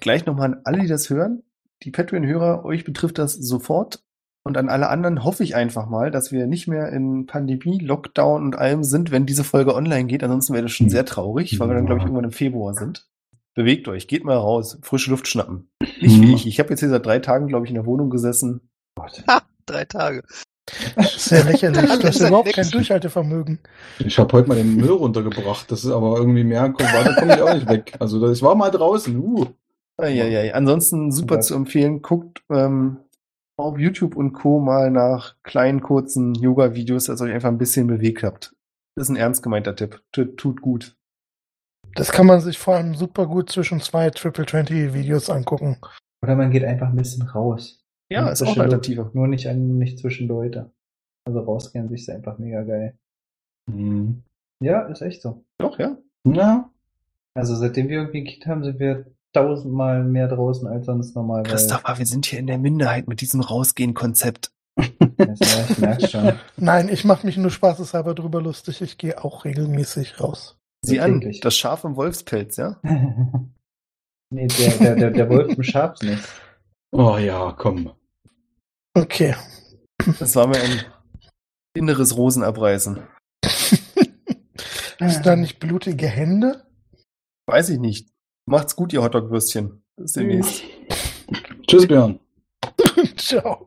gleich nochmal an alle, die das hören. Die Patreon-Hörer, euch betrifft das sofort. Und an alle anderen hoffe ich einfach mal, dass wir nicht mehr in Pandemie, Lockdown und allem sind, wenn diese Folge online geht. Ansonsten wäre das schon sehr traurig, weil wir dann, glaube ich, irgendwann im Februar sind. Bewegt euch, geht mal raus, frische Luft schnappen. Nicht wie
Mhm.
ich. Ich habe jetzt hier seit drei Tagen, glaube ich, in der Wohnung gesessen.
Ha, drei Tage.
Sehr lächerlich. Du
Das
hast
ist ja
überhaupt kein Durchhaltevermögen.
Ich habe heute mal den Müll runtergebracht. Das ist aber irgendwie mehr. Komm, weiter komme ich auch nicht weg. Also das- ich war mal draußen. Uh.
Eieiei. Ansonsten super
Was?
zu empfehlen. Guckt ähm, auf YouTube und Co. mal nach kleinen, kurzen Yoga-Videos, dass ihr euch einfach ein bisschen bewegt habt. Das ist ein ernst gemeinter Tipp. Tut, tut gut.
Das kann man sich vor allem super gut zwischen zwei Triple 20 Videos angucken.
Oder man geht einfach ein bisschen raus.
Ja, ist auch Alternative.
Nur nicht, an, nicht zwischen Leute. Also rausgehen sich ist einfach mega geil.
Hm.
Ja, ist echt so.
Doch, ja.
Ja.
Also seitdem wir irgendwie ein Kind haben, sind wir tausendmal mehr draußen als sonst normal.
Christopher, wir sind hier in der Minderheit mit diesem Rausgehen-Konzept.
Ja, ich schon.
Nein, ich mache mich nur spaßeshalber drüber lustig. Ich gehe auch regelmäßig raus.
Sieh an, das Schaf im Wolfspelz, ja?
nee, der, der, der, der Wolf im Schafsnest.
Oh ja, komm.
Okay.
Das war mir ein inneres Rosenabreißen.
Ist da nicht blutige Hände?
Weiß ich nicht. Macht's gut, ihr Hotdog-Würstchen. Bis demnächst.
Tschüss, Björn.
Ciao.